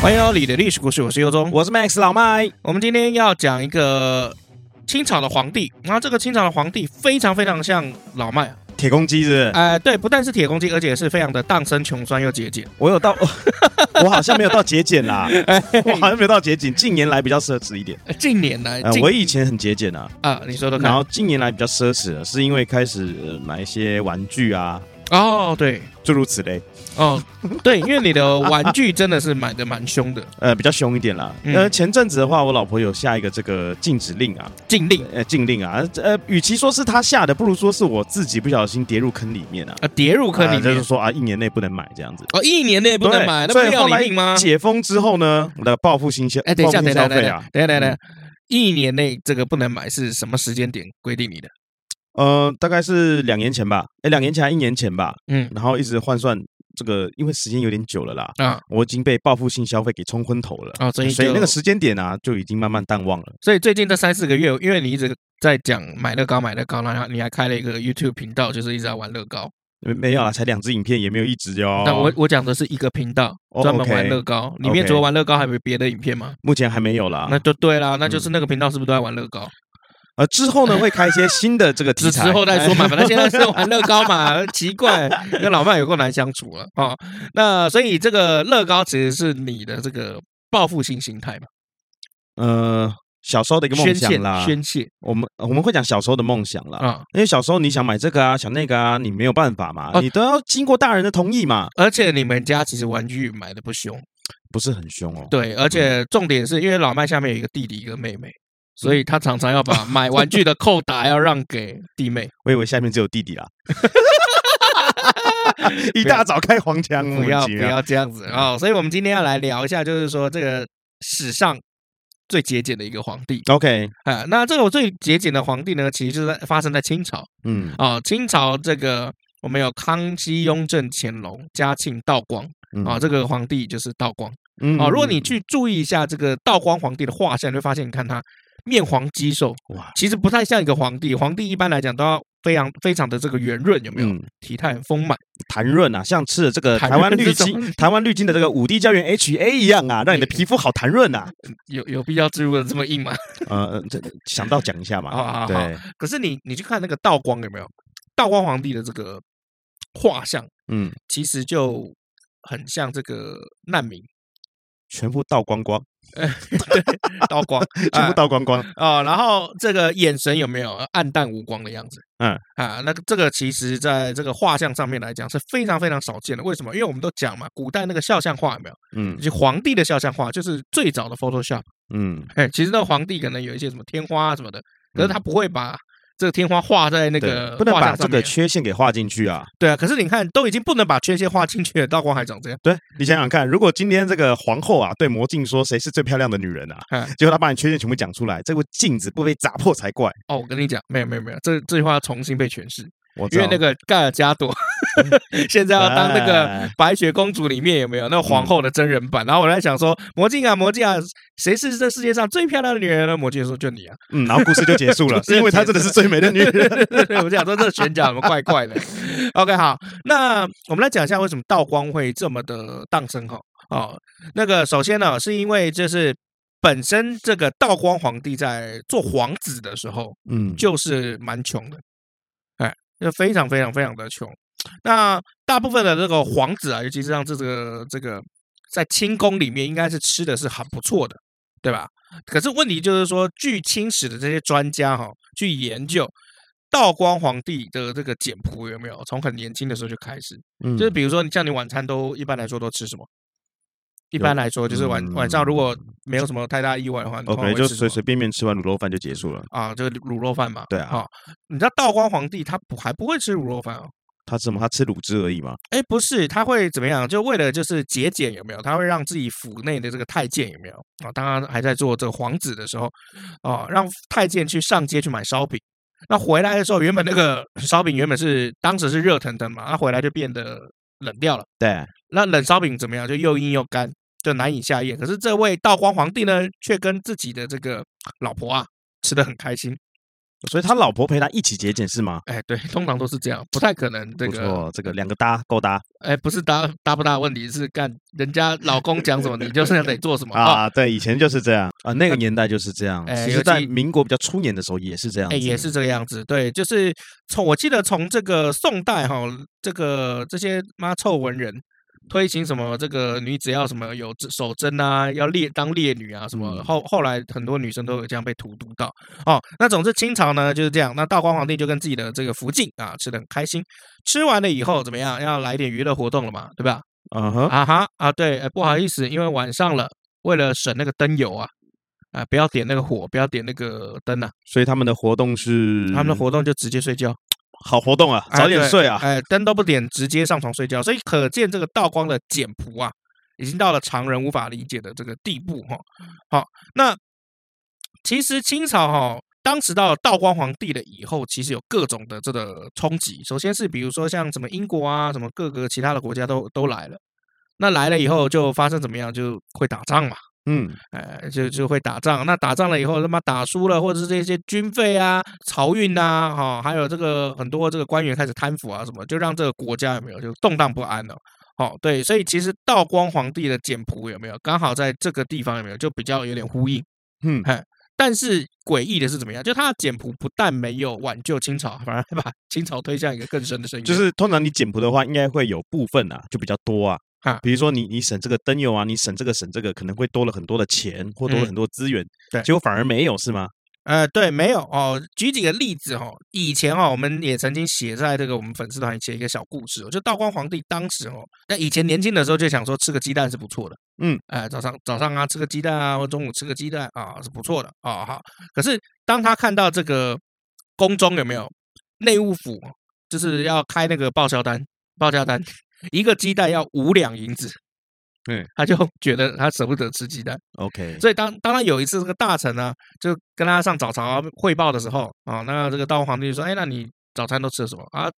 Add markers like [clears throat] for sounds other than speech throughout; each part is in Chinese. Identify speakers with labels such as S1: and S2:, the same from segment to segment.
S1: 欢迎你的历史故事，我是尤忠，
S2: 我是 Max 老麦。
S1: 我们今天要讲一个清朝的皇帝，然后这个清朝的皇帝非常非常像老麦，
S2: 铁公鸡是不是？
S1: 哎、呃，对，不但是铁公鸡，而且是非常的荡生穷酸又节俭。
S2: 我有到，[laughs] 我好像没有到节俭啦，[laughs] 我好像没有到节俭。近年来比较奢侈一点。
S1: 近年来，
S2: 呃、我以前很节俭啊。
S1: 啊，你说的。
S2: 然后近年来比较奢侈了，是因为开始买一些玩具啊。
S1: 哦，对，
S2: 诸如此类。
S1: 哦，对，因为你的玩具真的是买的蛮凶的，[laughs]
S2: 呃，比较凶一点啦。嗯、呃，前阵子的话，我老婆有下一个这个禁止令啊，
S1: 禁令，
S2: 呃，禁令啊，呃，与其说是她下的，不如说是我自己不小心跌入坑里面啊，
S1: 啊，跌入坑里面，呃、
S2: 就是说啊，一年内不能买这样子。
S1: 哦，一年内不能买，那不要你命吗？
S2: 解封之后呢，我的报复心消，哎，
S1: 等一下，等一下，等一
S2: 下，
S1: 等一下，等一下，一年内这个不能买是什么时间点规定你的？
S2: 呃，大概是两年前吧，哎，两年前还一年前吧，嗯，然后一直换算。这个因为时间有点久了啦，啊，我已经被报复性消费给冲昏头了啊，所以所以那个时间点啊，就已经慢慢淡忘了。
S1: 所以最近这三四个月，因为你一直在讲买乐高买乐高，然后你还开了一个 YouTube 频道，就是一直在玩乐高。
S2: 没没有啊，才两支影片，也没有一直哟。
S1: 那我我讲的是一个频道，专门玩乐高，里面除了玩乐高，还有别的影片吗？
S2: 目前还没有啦。
S1: 那就对啦，那就是那个频道是不是都在玩乐高？
S2: 呃，之后呢，会开一些新的这个题材，
S1: 之后再说嘛。反正现在是玩乐高嘛，[laughs] 奇怪，跟老麦有够难相处了啊、哦。那所以这个乐高其实是你的这个报复性心态嘛？
S2: 呃，小时候的一个梦想啦，
S1: 宣泄。
S2: 我们我们会讲小时候的梦想啦，啊、哦，因为小时候你想买这个啊，想那个啊，你没有办法嘛，你都要经过大人的同意嘛。
S1: 而且你们家其实玩具买的不凶，
S2: 不是很凶哦。
S1: 对，而且重点是因为老麦下面有一个弟弟一个妹妹。所以他常常要把 [laughs] 买玩具的扣打要让给弟妹。
S2: 我以为下面只有弟弟啦。[laughs] 一大早开黄腔，
S1: 不要不要这样子啊！所以我们今天要来聊一下，就是说这个史上最节俭的一个皇帝。
S2: OK
S1: 啊，那这个最节俭的皇帝呢，其实就是在发生在清朝。嗯啊，清朝这个我们有康熙、雍正、乾隆、嘉庆、道光啊，这个皇帝就是道光。嗯啊，如果你去注意一下这个道光皇帝的画像，你会发现，你看他。面黄肌瘦，哇，其实不太像一个皇帝。皇帝一般来讲都要非常非常的这个圆润，有没有？嗯、体态很丰满、
S2: 弹润啊，像吃了这个台湾绿金、台湾绿金的这个五 D 胶原 HA 一样啊，让你的皮肤好弹润啊。
S1: 有有必要植入的这么硬吗？[laughs]
S2: 呃，这想到讲一下嘛。好好好。对。
S1: 可是你你去看那个道光有没有？道光皇帝的这个画像，嗯，其实就很像这个难民。
S2: 全部倒光光，
S1: 对，[laughs] 倒光，[laughs]
S2: 全部倒光光
S1: 啊、哦！然后这个眼神有没有暗淡无光的样子？嗯啊，那个这个其实在这个画像上面来讲是非常非常少见的。为什么？因为我们都讲嘛，古代那个肖像画有没有？嗯，就皇帝的肖像画就是最早的 Photoshop。嗯，哎，其实那个皇帝可能有一些什么天花啊什么的，可是他不会把。这个天花画在那个，
S2: 不能把这个缺陷给画进去啊！
S1: 对啊，可是你看，都已经不能把缺陷画进去了，道光还长这样。
S2: 对，你想想看，如果今天这个皇后啊对魔镜说谁是最漂亮的女人啊，结果她把你缺陷全部讲出来，这个镜子不被砸破才怪。
S1: 哦，我跟你讲，没有没有没有，这这句话要重新被诠释。因为那个盖尔加朵 [laughs] 现在要当那个白雪公主里面有没有那个皇后的真人版？然后我在想说，魔镜啊魔镜啊，谁是这世界上最漂亮的女人呢？魔镜说就你啊，嗯，
S2: 然后故事就结束了，[laughs] 是因为她真的是最美的女人。[laughs]
S1: 我想说这选角怎么怪怪的？OK，好，那我们来讲一下为什么道光会这么的荡生哈？哦，那个首先呢，是因为就是本身这个道光皇帝在做皇子的时候，嗯，就是蛮穷的。就非常非常非常的穷，那大部分的这个皇子啊，尤其是像这个这个在清宫里面，应该是吃的是很不错的，对吧？可是问题就是说，据清史的这些专家哈、哦、去研究，道光皇帝的这个简朴有没有从很年轻的时候就开始，嗯，就是比如说你像你晚餐都一般来说都吃什么？一般来说，就是晚晚上如果没有什么太大意外的话
S2: ，OK，就随随便便吃完卤肉饭就结束了
S1: 啊，这个卤肉饭嘛，
S2: 对啊，
S1: 你知道道光皇帝他不还不会吃卤肉饭哦？
S2: 他吃什么？他吃卤汁而已嘛？
S1: 哎，不是，他会怎么样？就为了就是节俭有没有？他会让自己府内的这个太监有没有啊？当他还在做这个皇子的时候啊，让太监去上街去买烧饼，那回来的时候，原本那个烧饼原本是当时是热腾腾嘛，他回来就变得冷掉了。
S2: 对，
S1: 那冷烧饼怎么样？就又硬又干。就难以下咽。可是这位道光皇帝呢，却跟自己的这个老婆啊吃得很开心。
S2: 所以他老婆陪他一起节俭是吗？
S1: 哎，对，通常都是这样，不太可能这个
S2: 这个两个搭够搭。
S1: 哎，不是搭搭不搭问题，是干人家老公讲什么，你就是得做什么 [laughs]
S2: 啊。对，以前就是这样啊，那个年代就是这样。哎，其实在民国比较初年的时候也是这样。
S1: 哎，也是这个样子。对，就是从我记得从这个宋代哈，这个这些妈臭文人。推行什么？这个女子要什么有守贞啊，要烈当烈女啊，什么后后来很多女生都有这样被荼毒到哦。那总之清朝呢就是这样。那道光皇帝就跟自己的这个福晋啊吃的很开心，吃完了以后怎么样？要来点娱乐活动了嘛，对吧？
S2: 嗯哼
S1: 啊哈啊对，不好意思，因为晚上了，为了省那个灯油啊，啊不要点那个火，不要点那个灯啊，
S2: 所以他们的活动是
S1: 他们的活动就直接睡觉。
S2: 好活动啊，早点睡啊！
S1: 哎，灯都不点，直接上床睡觉。所以可见这个道光的简朴啊，已经到了常人无法理解的这个地步哈。好，那其实清朝哈，当时到了道光皇帝了以后，其实有各种的这个冲击。首先是比如说像什么英国啊，什么各个其他的国家都都来了。那来了以后就发生怎么样？就会打仗嘛。
S2: 嗯，
S1: 哎，就就会打仗。那打仗了以后，他妈打输了，或者是这些军费啊、漕运呐，哈，还有这个很多这个官员开始贪腐啊，什么，就让这个国家有没有就动荡不安了。好，对，所以其实道光皇帝的简朴有没有刚好在这个地方有没有就比较有点呼应。
S2: 嗯，
S1: 哼，但是诡异的是怎么样？就他的简朴不但没有挽救清朝，反而还把清朝推向一个更深的深渊。
S2: 就是通常你简朴的话，应该会有部分啊，就比较多啊。啊，比如说你你省这个灯油啊，你省这个省这个，可能会多了很多的钱，或多了很多资源，嗯、对，结果反而没有是吗？
S1: 呃，对，没有哦。举几个例子哦，以前哦，我们也曾经写在这个我们粉丝团写一个小故事，就道光皇帝当时哦，那以前年轻的时候就想说吃个鸡蛋是不错的，
S2: 嗯，
S1: 哎、呃，早上早上啊吃个鸡蛋啊，或中午吃个鸡蛋啊是不错的啊好。可是当他看到这个宫中有没有内务府就是要开那个报销单，报销单。一个鸡蛋要五两银子，
S2: 嗯，
S1: 他就 [laughs] 觉得他舍不得吃鸡蛋。
S2: OK，
S1: 所以当当他有一次这个大臣呢，就跟他上早朝汇报的时候啊，那这个道光皇帝就说：“哎，那你早餐都吃了什么啊？”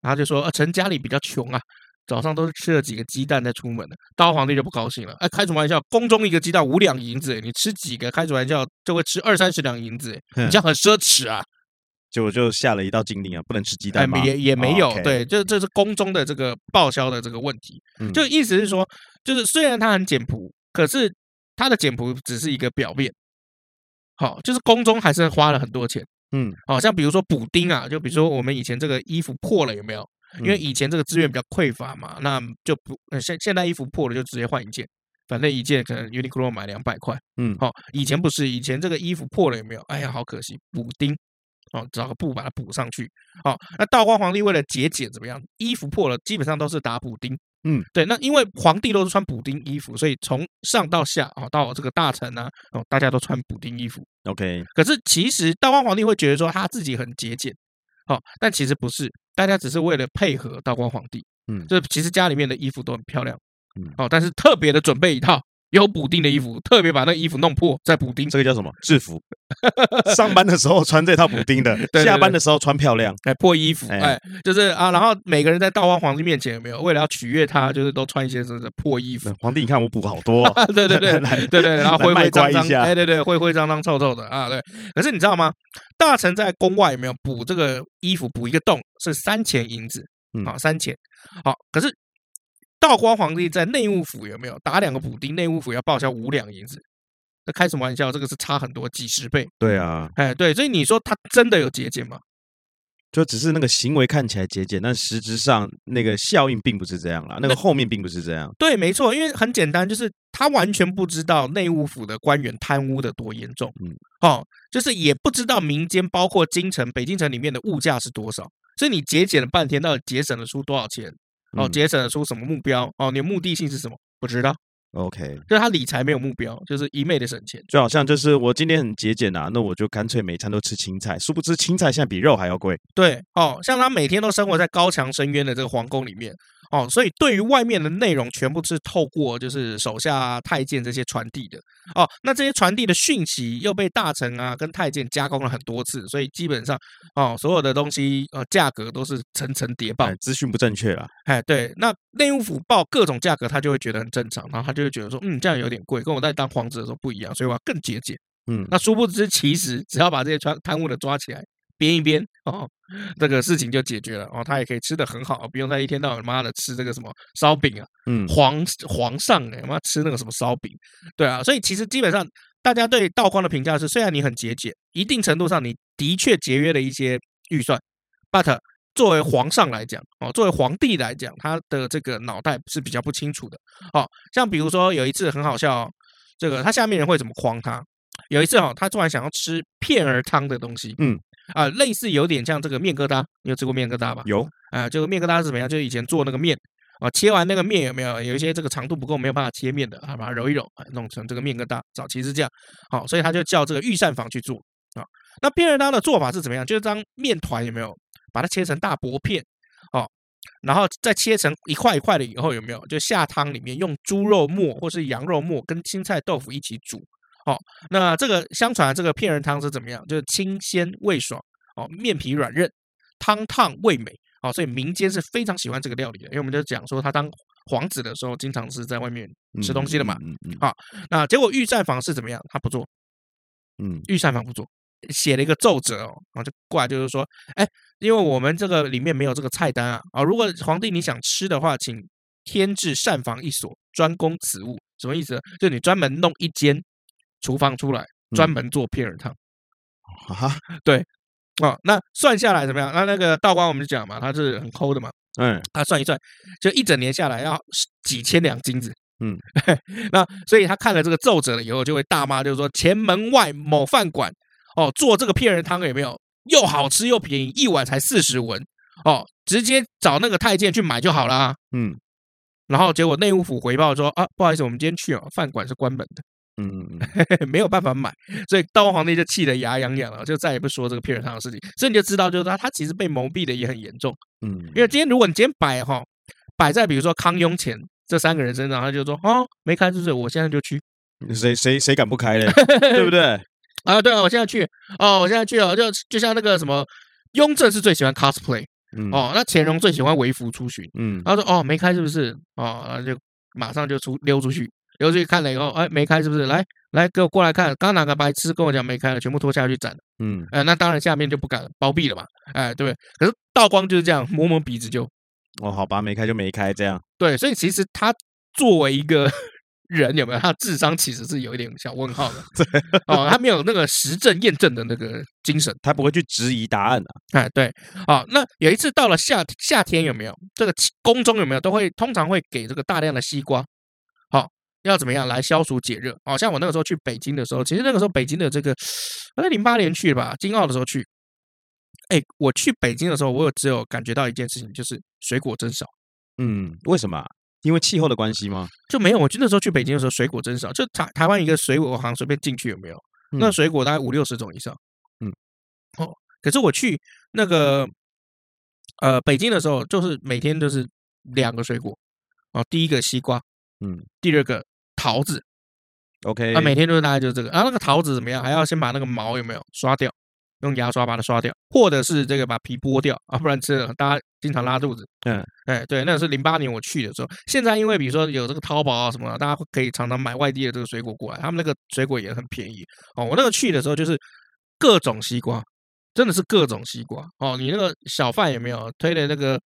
S1: 然后就说：“啊，臣家里比较穷啊，早上都是吃了几个鸡蛋再出门的。”道光皇帝就不高兴了，哎，开什么玩笑？宫中一个鸡蛋五两银子，你吃几个？开什么玩笑？就会吃二三十两银子，你这样很奢侈啊。
S2: 就就下了一道禁令啊，不能吃鸡蛋吗？
S1: 也也没有，对，就这是宫中的这个报销的这个问题。就意思是说，就是虽然它很简朴，可是它的简朴只是一个表面。好，就是宫中还是花了很多钱。
S2: 嗯，
S1: 好像比如说补丁啊，就比如说我们以前这个衣服破了有没有？因为以前这个资源比较匮乏嘛，那就不现现在衣服破了就直接换一件，反正一件可能 Uniqlo 买两百块。
S2: 嗯，
S1: 好，以前不是，以前这个衣服破了有没有？哎呀，好可惜，补丁。哦，找个布把它补上去。好，那道光皇帝为了节俭怎么样？衣服破了，基本上都是打补丁。
S2: 嗯，
S1: 对。那因为皇帝都是穿补丁衣服，所以从上到下啊，到这个大臣呢，哦，大家都穿补丁衣服。
S2: OK。
S1: 可是其实道光皇帝会觉得说他自己很节俭，好，但其实不是，大家只是为了配合道光皇帝。
S2: 嗯，
S1: 这其实家里面的衣服都很漂亮。
S2: 嗯，
S1: 哦，但是特别的准备一套。有补丁的衣服，特别把那衣服弄破再补丁，
S2: 这个叫什么？制服。上班的时候穿这套补丁的，[laughs] 对对对，下班的时候穿漂亮。
S1: 哎，破衣服，哎，哎，就是啊，然后每个人在道光皇帝面前有没有为了要取悦他，就是都穿一些什么破衣服？
S2: 皇帝，你看我补好多，哦，
S1: 对对对，[laughs] 对对对，然后灰灰脏脏，哎对对，灰灰脏脏臭臭的啊，对。可是你知道吗？大臣在宫外有没有补这个衣服？补一个洞是三钱银子，好三钱，好，可是。道光皇帝在内务府有没有打两个补丁？内务府要报销五两银子，这开什么玩笑？这个是差很多，几十倍。
S2: 对啊，
S1: 哎，对，所以你说他真的有节俭吗？
S2: 就只是那个行为看起来节俭，但实质上那个效应并不是这样啦。那个后面并不是这样。
S1: 对，没错，因为很简单，就是他完全不知道内务府的官员贪污的多严重。
S2: 嗯，
S1: 哦，就是也不知道民间，包括京城、北京城里面的物价是多少。所以你节俭了半天，到底节省了出多少钱？哦，节省出什么目标？哦，你的目的性是什么？不知道。
S2: OK，
S1: 就是他理财没有目标，就是一昧的省钱。
S2: 就好像就是我今天很节俭啊，那我就干脆每餐都吃青菜。殊不知青菜现在比肉还要贵。
S1: 对，哦，像他每天都生活在高墙深渊的这个皇宫里面，哦，所以对于外面的内容，全部是透过就是手下太监这些传递的哦。那这些传递的讯息又被大臣啊跟太监加工了很多次，所以基本上哦，所有的东西呃价格都是层层叠报，
S2: 资讯不正确了。
S1: 哎，对，那内务府报各种价格，他就会觉得很正常，然后他就会觉得说，嗯，这样有点贵，跟我在当皇子的时候不一样，所以我要更节俭。嗯，那殊不知，其实只要把这些贪贪污的抓起来。编一编哦，这个事情就解决了哦，他也可以吃得很好，不用再一天到晚妈的吃这个什么烧饼啊，嗯，皇皇上哎妈吃那个什么烧饼，对啊，所以其实基本上大家对道光的评价是，虽然你很节俭，一定程度上你的确节约了一些预算，but 作为皇上来讲哦，作为皇帝来讲，他的这个脑袋是比较不清楚的哦，像比如说有一次很好笑，这个他下面人会怎么诓他？有一次哈，他突然想要吃片儿汤的东西，嗯。啊，类似有点像这个面疙瘩，你有吃过面疙瘩吧？
S2: 有
S1: 啊，这个面疙瘩是怎么样？就是以前做那个面啊，切完那个面有没有有一些这个长度不够，没有办法切面的啊，把它揉一揉，弄成这个面疙瘩。早期是这样，好，所以他就叫这个御膳房去做啊。那片儿汤的做法是怎么样？就是当面团有没有把它切成大薄片，哦，然后再切成一块一块的以后有没有？就下汤里面用猪肉末或是羊肉末跟青菜豆腐一起煮。哦，那这个相传这个片人汤是怎么样？就是清鲜味爽，哦，面皮软韧，汤烫味美，哦，所以民间是非常喜欢这个料理的。因为我们就讲说他当皇子的时候，经常是在外面吃东西的嘛。嗯嗯。好，那结果御膳房是怎么样？他不做，嗯，御膳房不做，写了一个奏折哦，然后就过来就是说，哎，因为我们这个里面没有这个菜单啊，啊，如果皇帝你想吃的话，请添置膳房一所，专供此物。什么意思？就你专门弄一间。厨房出来专门做片儿汤。啊，对哦，那算下来怎么样？那那个道光我们就讲嘛，他是很抠的嘛，嗯，他算一算，就一整年下来要几千两金子，嗯，那所以他看了这个奏折了以后，就会大骂，就是说前门外某饭馆哦，做这个片人汤有没有？又好吃又便宜，一碗才四十文哦，直接找那个太监去买就好了，嗯，然后结果内务府回报说啊，不好意思，我们今天去哦，饭馆是关门的。嗯，[laughs] 没有办法买，所以道光皇帝就气得牙痒痒了，就再也不说这个片儿汤的事情。所以你就知道，就是他他其实被蒙蔽的也很严重。嗯，因为今天如果你今天摆哈摆在比如说康雍乾这三个人身上，他就说哦没开是不是？我现在就去，
S2: 谁谁谁敢不开嘞？[laughs] 对不对？[laughs]
S1: 啊，对啊，我现在去哦，我现在去哦，就就像那个什么雍正是最喜欢 cosplay，嗯哦，那乾隆最喜欢微服出巡，嗯，他说哦没开是不是？哦，然后就马上就出溜出去。刘去看了以后，哎，没开是不是？来来，给我过来看，刚哪个白痴跟我讲没开了，全部拖下去斩了。嗯，哎，那当然下面就不敢了，包庇了嘛。哎，对不对？可是道光就是这样，摸摸鼻子就，
S2: 哦，好吧，没开就没开，这样。
S1: 对，所以其实他作为一个 [laughs] 人，有没有他的智商其实是有一点小问号的。[laughs] 对，哦，他没有那个实证验证的那个精神，
S2: 他不会去质疑答案的。
S1: 哎，对，哦，那有一次到了夏夏天，有没有这个宫中有没有都会通常会给这个大量的西瓜。要怎么样来消暑解热？哦像我那个时候去北京的时候，其实那个时候北京的这个，我在零八年去吧，京奥的时候去。哎，我去北京的时候，我有只有感觉到一件事情，就是水果真少。
S2: 嗯，为什么？因为气候的关系吗？
S1: 就没有。我去那时候去北京的时候，水果真少。就台台湾一个水果行随便进去有没有？那水果大概五六十种以上。嗯，哦，可是我去那个呃北京的时候，就是每天都是两个水果。哦，第一个西瓜。嗯，第二个桃子
S2: ，OK，
S1: 他每天都是大概就是这个，然后那个桃子怎么样？还要先把那个毛有没有刷掉，用牙刷把它刷掉，或者是这个把皮剥掉啊，不然吃了大家经常拉肚子。嗯，哎，对，那是零八年我去的时候。现在因为比如说有这个淘宝啊什么的，大家可以常常买外地的这个水果过来，他们那个水果也很便宜哦。我那个去的时候就是各种西瓜，真的是各种西瓜哦。你那个小贩有没有推的那个？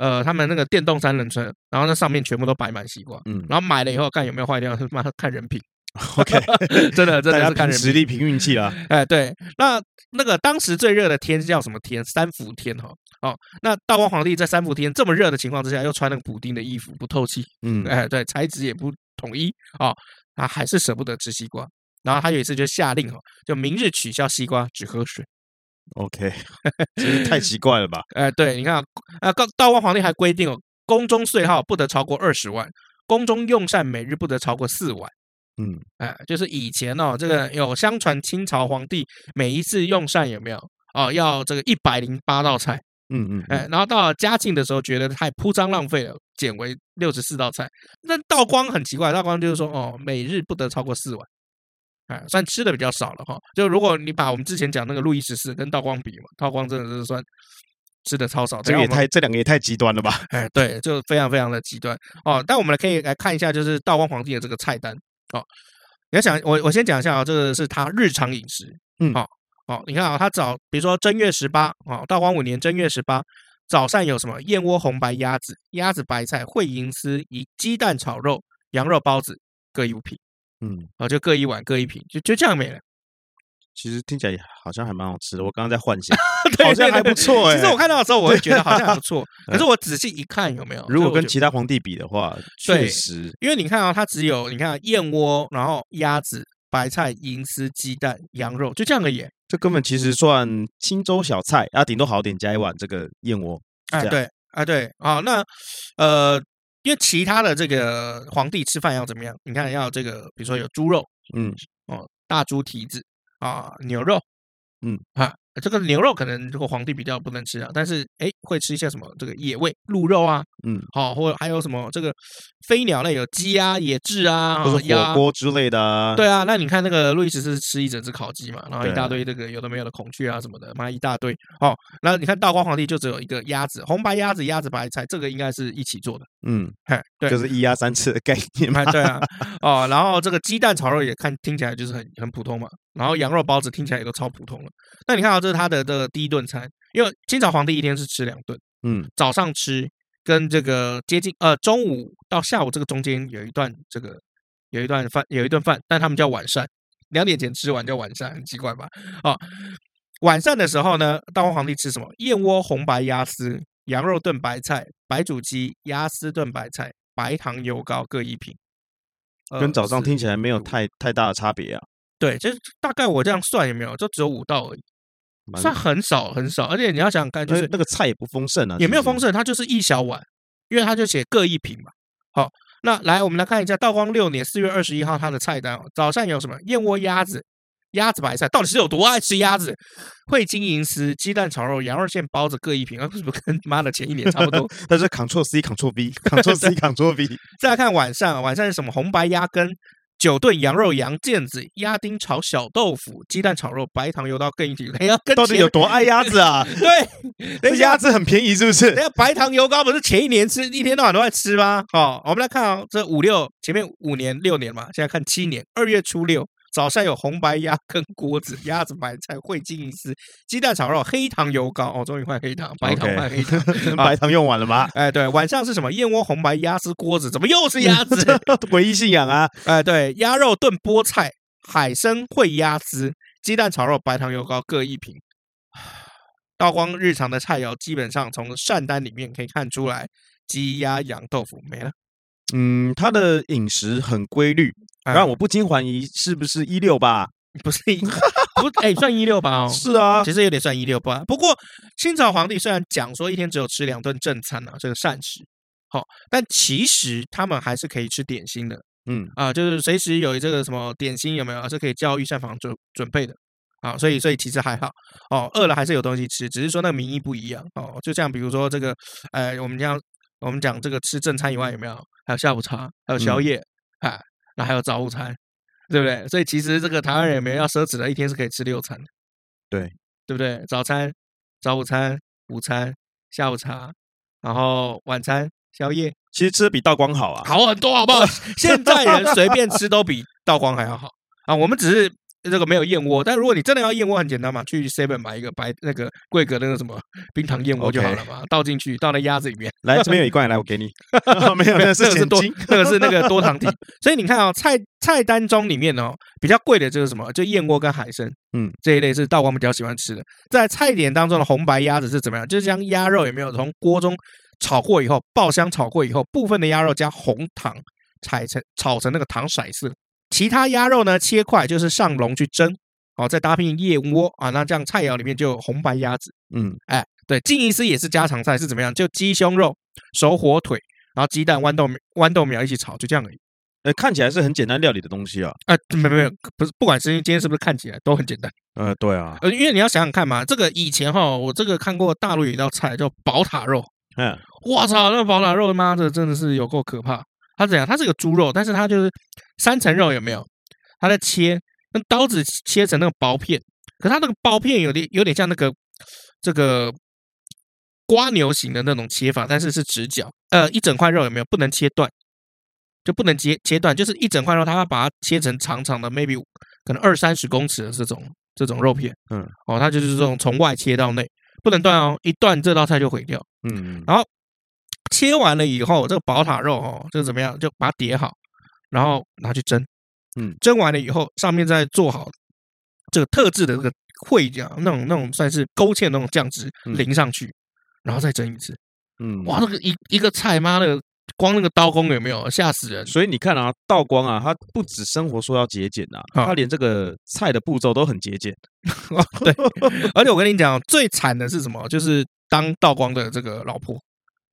S1: 呃，他们那个电动三轮车，然后那上面全部都摆满西瓜，嗯，然后买了以后看有没有坏掉，他 [laughs] 妈看人品，[laughs]
S2: OK，
S1: 真的真的是看人
S2: 实力凭运气啊，
S1: 哎，对，那那个当时最热的天是叫什么天？三伏天哈，哦，那道光皇帝在三伏天这么热的情况之下，又穿那个补丁的衣服，不透气，嗯，哎，对，材质也不统一，哦，他还是舍不得吃西瓜，然后他有一次就下令哈，就明日取消西瓜，只喝水。
S2: OK，[laughs] 太奇怪了吧？
S1: 哎，对，你看啊，道道光皇帝还规定哦，宫中岁号不得超过二十万，宫中用膳每日不得超过四万。嗯，哎，就是以前哦，这个有相传清朝皇帝每一次用膳有没有哦，要这个一百零八道菜
S2: 嗯嗯，
S1: 哎，然后到了嘉靖的时候，觉得太铺张浪费了，减为六十四道菜。那道光很奇怪，道光就是说，哦，每日不得超过四碗，哎，算吃的比较少了哈。就如果你把我们之前讲那个路易十四跟道光比嘛，道光真的是算吃的超少，
S2: 这个也太这两个也太极端了吧？[laughs]
S1: 哎，对，就非常非常的极端哦。但我们可以来看一下，就是道光皇帝的这个菜单哦。你要想，我我先讲一下啊，这个是他日常饮食，嗯，好，好，你看啊，他早，比如说正月十八啊，道光五年正月十八早上有什么？燕窝红白鸭子、鸭子白菜、烩银丝、以鸡蛋炒肉、羊肉包子各一品，嗯，啊，就各一碗各一瓶，就就这样没了。
S2: 其实听起来好像还蛮好吃的，我刚刚在幻想，[laughs] 好像还不错哎。
S1: 其实我看到的时候，我会觉得好像还不错。[laughs] 可是我仔细一看，有没有？
S2: 如果跟其他皇帝比的话，确实，
S1: 因为你看啊，它只有你看燕窝，然后鸭子、白菜、银丝、鸡蛋、羊肉，就这样而已。
S2: 这根本其实算清粥小菜啊，顶多好点加一碗这个燕窝。
S1: 哎，对，哎，对，啊，那呃，因为其他的这个皇帝吃饭要怎么样？你看要这个，比如说有猪肉，嗯，哦，大猪蹄子。啊，牛肉，嗯，哈。这个牛肉可能这个皇帝比较不能吃啊，但是哎，会吃一些什么这个野味、鹿肉啊，嗯，好，或者还有什么这个飞鸟类有鸡啊、野雉啊，
S2: 或者火锅之类的啊。
S1: 对啊，那你看那个路易十四是吃一整只烤鸡嘛，然后一大堆这个有的没有的孔雀啊什么的，妈一大堆。哦，那你看道光皇帝就只有一个鸭子，红白鸭子、鸭子白菜，这个应该是一起做的。嗯，嘿，对，
S2: 就是一鸭三吃的概念嘛。
S1: 对啊，哦，然后这个鸡蛋炒肉也看听起来就是很很普通嘛，然后羊肉包子听起来也都超普通了。那你看啊，这是他的这个第一顿餐，因为清朝皇帝一天是吃两顿，嗯，早上吃跟这个接近呃中午到下午这个中间有一段这个有一段饭有一顿饭，但他们叫晚膳，两点前吃完叫晚膳，很奇怪吧？哦，晚膳的时候呢，道光皇帝吃什么？燕窝红白鸭丝、羊肉炖白菜、白煮鸡、鸭丝炖白菜、白糖油糕各一品，
S2: 跟早上听起来没有太太大的差别啊。
S1: 对，其实大概我这样算有没有，就只有五道而已。算很少很少，而且你要想想看，就是
S2: 那个菜也不丰盛啊，
S1: 也没有丰盛，它就是一小碗，因为它就写各一瓶嘛。好，那来我们来看一下道光六年四月二十一号它的菜单哦。早上有什么？燕窝鸭子、鸭子白菜，到底是有多爱吃鸭子？烩金银丝、鸡蛋炒肉、羊肉馅包子各一瓶，啊，[laughs] 是不是跟妈的前一年差不多？[laughs]
S2: 但是 Ctrl C [laughs] Ctrl V，Ctrl C Ctrl V。
S1: 再来看晚上，晚上是什么？红白鸭羹。九炖羊肉、羊腱子、鸭丁炒小豆腐、鸡蛋炒肉、白糖油到更一体。哎呀，
S2: 到底有多爱鸭子啊？[laughs]
S1: 对，[laughs]
S2: 鸭子很便宜，是不是？[laughs]
S1: 等下白糖油糕不是前一年吃，一天到晚都在吃吗？好，我们来看啊，这五六前面五年六年嘛，现在看七年，二月初六。早上有红白鸭跟锅子，鸭子白菜烩金银丝，鸡蛋炒肉，黑糖油糕哦，终于换黑糖，白糖换黑糖 [laughs].
S2: 白糖用完了吗？
S1: 哎，对，晚上是什么？燕窝红白鸭丝锅子，怎么又是鸭 [laughs] 子？[laughs]
S2: 唯一信仰啊！
S1: 哎，对，鸭肉炖菠菜，海参烩鸭丝，鸡蛋炒肉，白糖油糕各一瓶。道光日常的菜肴基本上从膳单里面可以看出来，鸡鸭羊豆腐没了。
S2: 嗯，他的饮食很规律，让、嗯、我不禁怀疑是不是一六八？[laughs]
S1: 不是一，不哎，算一六八哦。
S2: 是啊，
S1: 其实有点算一六八。不过清朝皇帝虽然讲说一天只有吃两顿正餐啊，这个膳食好，但其实他们还是可以吃点心的。嗯啊，就是随时有这个什么点心有没有是可以叫御膳房准准备的啊？所以所以其实还好哦，饿了还是有东西吃，只是说那个名义不一样哦。就像比如说这个，呃，我们讲我们讲这个吃正餐以外有没有？还有下午茶，还有宵夜，哎、嗯，那还有早午餐，对不对？所以其实这个台湾人也没有要奢侈的，一天是可以吃六餐的，
S2: 对，
S1: 对不对？早餐、早午餐、午餐、下午茶，然后晚餐、宵夜，
S2: 其实吃的比道光好啊，
S1: 好很多，好不好？[laughs] 现在人随便吃都比道光还要好啊，我们只是。这个没有燕窝，但如果你真的要燕窝，很简单嘛，去 Seven 买一个白那个贵格那个什么冰糖燕窝就好了嘛，倒进去，倒在鸭子里面。[laughs]
S2: 来，这边有一罐，来我给你。[laughs] 没有，那个是多，
S1: 那个是那个多糖体。所以你看啊、哦，菜菜单中里面哦，比较贵的就是什么？就燕窝跟海参，嗯，这一类是道光比较喜欢吃的。在菜点当中的红白鸭子是怎么样？就是将鸭肉有没有从锅中炒过以后，爆香炒过以后，部分的鸭肉加红糖炒成炒成那个糖色色。其他鸭肉呢，切块就是上笼去蒸，好，再搭配燕窝啊，那这样菜肴里面就有红白鸭子，嗯，哎，对，金银丝也是家常菜，是怎么样？就鸡胸肉、熟火腿，然后鸡蛋、豌豆豌豆苗一起炒，就这样而已。
S2: 呃，看起来是很简单料理的东西啊。
S1: 啊，没没有，不是，不管是今天是不是看起来都很简单。
S2: 呃，对啊，
S1: 呃，因为你要想想看嘛，这个以前哈，我这个看过大陆有一道菜叫宝塔肉。嗯，我操，那个宝塔肉他妈的真的是有够可怕。它怎样？它是个猪肉，但是它就是三层肉，有没有？他在切，用刀子切成那个薄片，可它那个薄片有点有点像那个这个瓜牛型的那种切法，但是是直角。呃，一整块肉有没有？不能切断，就不能切切断，就是一整块肉，它要把它切成长长的，maybe 可能二三十公尺的这种这种肉片。嗯，哦，它就是这种从外切到内，不能断哦，一断这道菜就毁掉。嗯，然后切完了以后，这个宝塔肉哦，就怎么样？就把它叠好，然后拿去蒸。嗯，蒸完了以后，上面再做好这个特制的这个烩酱，那种那种算是勾芡的那种酱汁淋上去，然后再蒸一次。嗯，哇，那个一一个菜妈的，光那个刀工有没有吓死人？
S2: 所以你看啊，道光啊，他不止生活说要节俭呐，他连这个菜的步骤都很节俭。[laughs]
S1: 对，而且我跟你讲，最惨的是什么？就是当道光的这个老婆，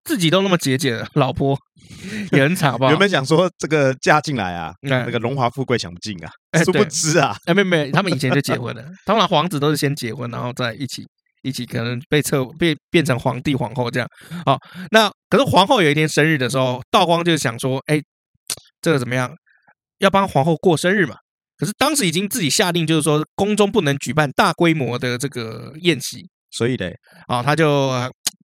S1: 自己都那么节俭，老婆 [laughs] 也很惨，好不好？
S2: 原本想说这个嫁进来啊，那个荣华富贵享不尽啊，殊不知啊，
S1: 哎，没没，他们以前就结婚了，[laughs] 通常皇子都是先结婚，然后再一起。一起可能被册被变成皇帝皇后这样，好，那可是皇后有一天生日的时候，道光就想说，哎，这个怎么样？要帮皇后过生日嘛？可是当时已经自己下令，就是说宫中不能举办大规模的这个宴席，
S2: 所以嘞，
S1: 啊，他就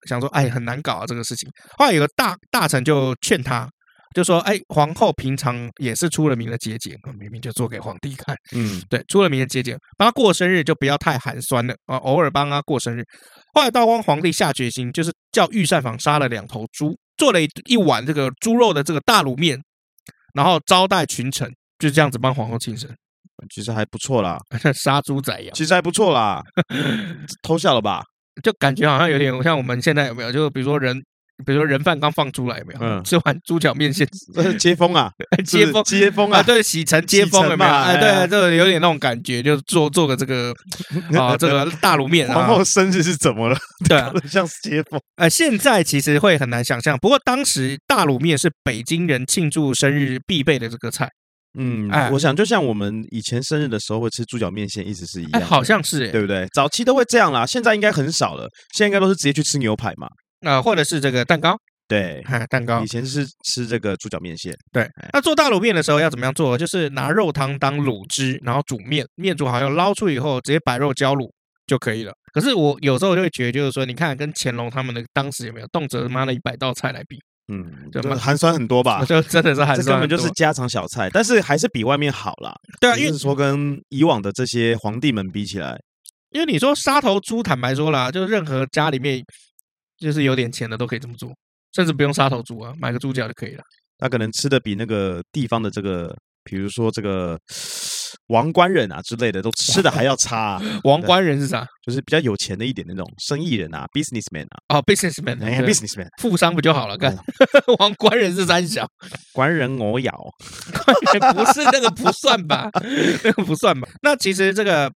S1: 想说，哎，很难搞啊这个事情。后来有个大大臣就劝他。就说，哎，皇后平常也是出了名的节俭，明明就做给皇帝看，嗯，对，出了名的节俭，帮他过生日就不要太寒酸了啊，偶尔帮他过生日。后来道光皇帝下决心，就是叫御膳房杀了两头猪，做了一一碗这个猪肉的这个大卤面，然后招待群臣，就这样子帮皇后庆生，
S2: 其实还不错啦，[laughs]
S1: 杀猪宰羊，
S2: 其实还不错啦，[laughs] 偷笑了吧？
S1: 就感觉好像有点像我们现在有没有？就比如说人。比如说人饭刚放出来有没有？嗯，吃完猪脚面线，[laughs]
S2: 接风啊，
S1: 接风，
S2: 接风啊，
S1: 对，洗尘接风有没有？哎，对，这个有点那种感觉，就做做个这个啊，这个大卤面。
S2: 皇后生日是怎么了？
S1: 对啊，
S2: 像接风。
S1: 呃，现在其实会很难想象，不过当时大卤面是北京人庆祝生日必备的这个菜。
S2: 嗯，哎，我想就像我们以前生日的时候会吃猪脚面线，一直是一样，
S1: 好像是，
S2: 对不对？早期都会这样啦，现在应该很少了，现在应该都是直接去吃牛排嘛。
S1: 啊，或者是这个蛋糕，
S2: 对，
S1: 蛋糕。
S2: 以前是吃这个猪脚面线，
S1: 对。那做大卤面的时候要怎么样做？就是拿肉汤当卤汁，然后煮面，面煮好要捞出以后，直接摆肉浇卤就可以了。可是我有时候就会觉得，就是说，你看跟乾隆他们的当时有没有动辄妈的一百道菜来比？嗯，
S2: 就寒酸很多吧？[laughs]
S1: 就真的是寒酸，这根
S2: 本就是家常小菜，但是还是比外面好啦。
S1: 对啊，
S2: 因为说跟以往的这些皇帝们比起来，
S1: 因为你说杀头猪，坦白说啦，就任何家里面。就是有点钱的都可以这么做，甚至不用杀头猪啊，买个猪脚就可以了。
S2: 他可能吃的比那个地方的这个，比如说这个王官人啊之类的，都吃的还要差啊。[laughs]
S1: 王官人是啥？
S2: 就是比较有钱的一点那种生意人啊，businessman 啊。
S1: 哦，businessman，businessman，
S2: 富
S1: 商不就好了？干，[laughs] 王官人是三小，
S2: 官人我咬，[laughs]
S1: 官人不是那个不算吧？那个不算吧？那其实这个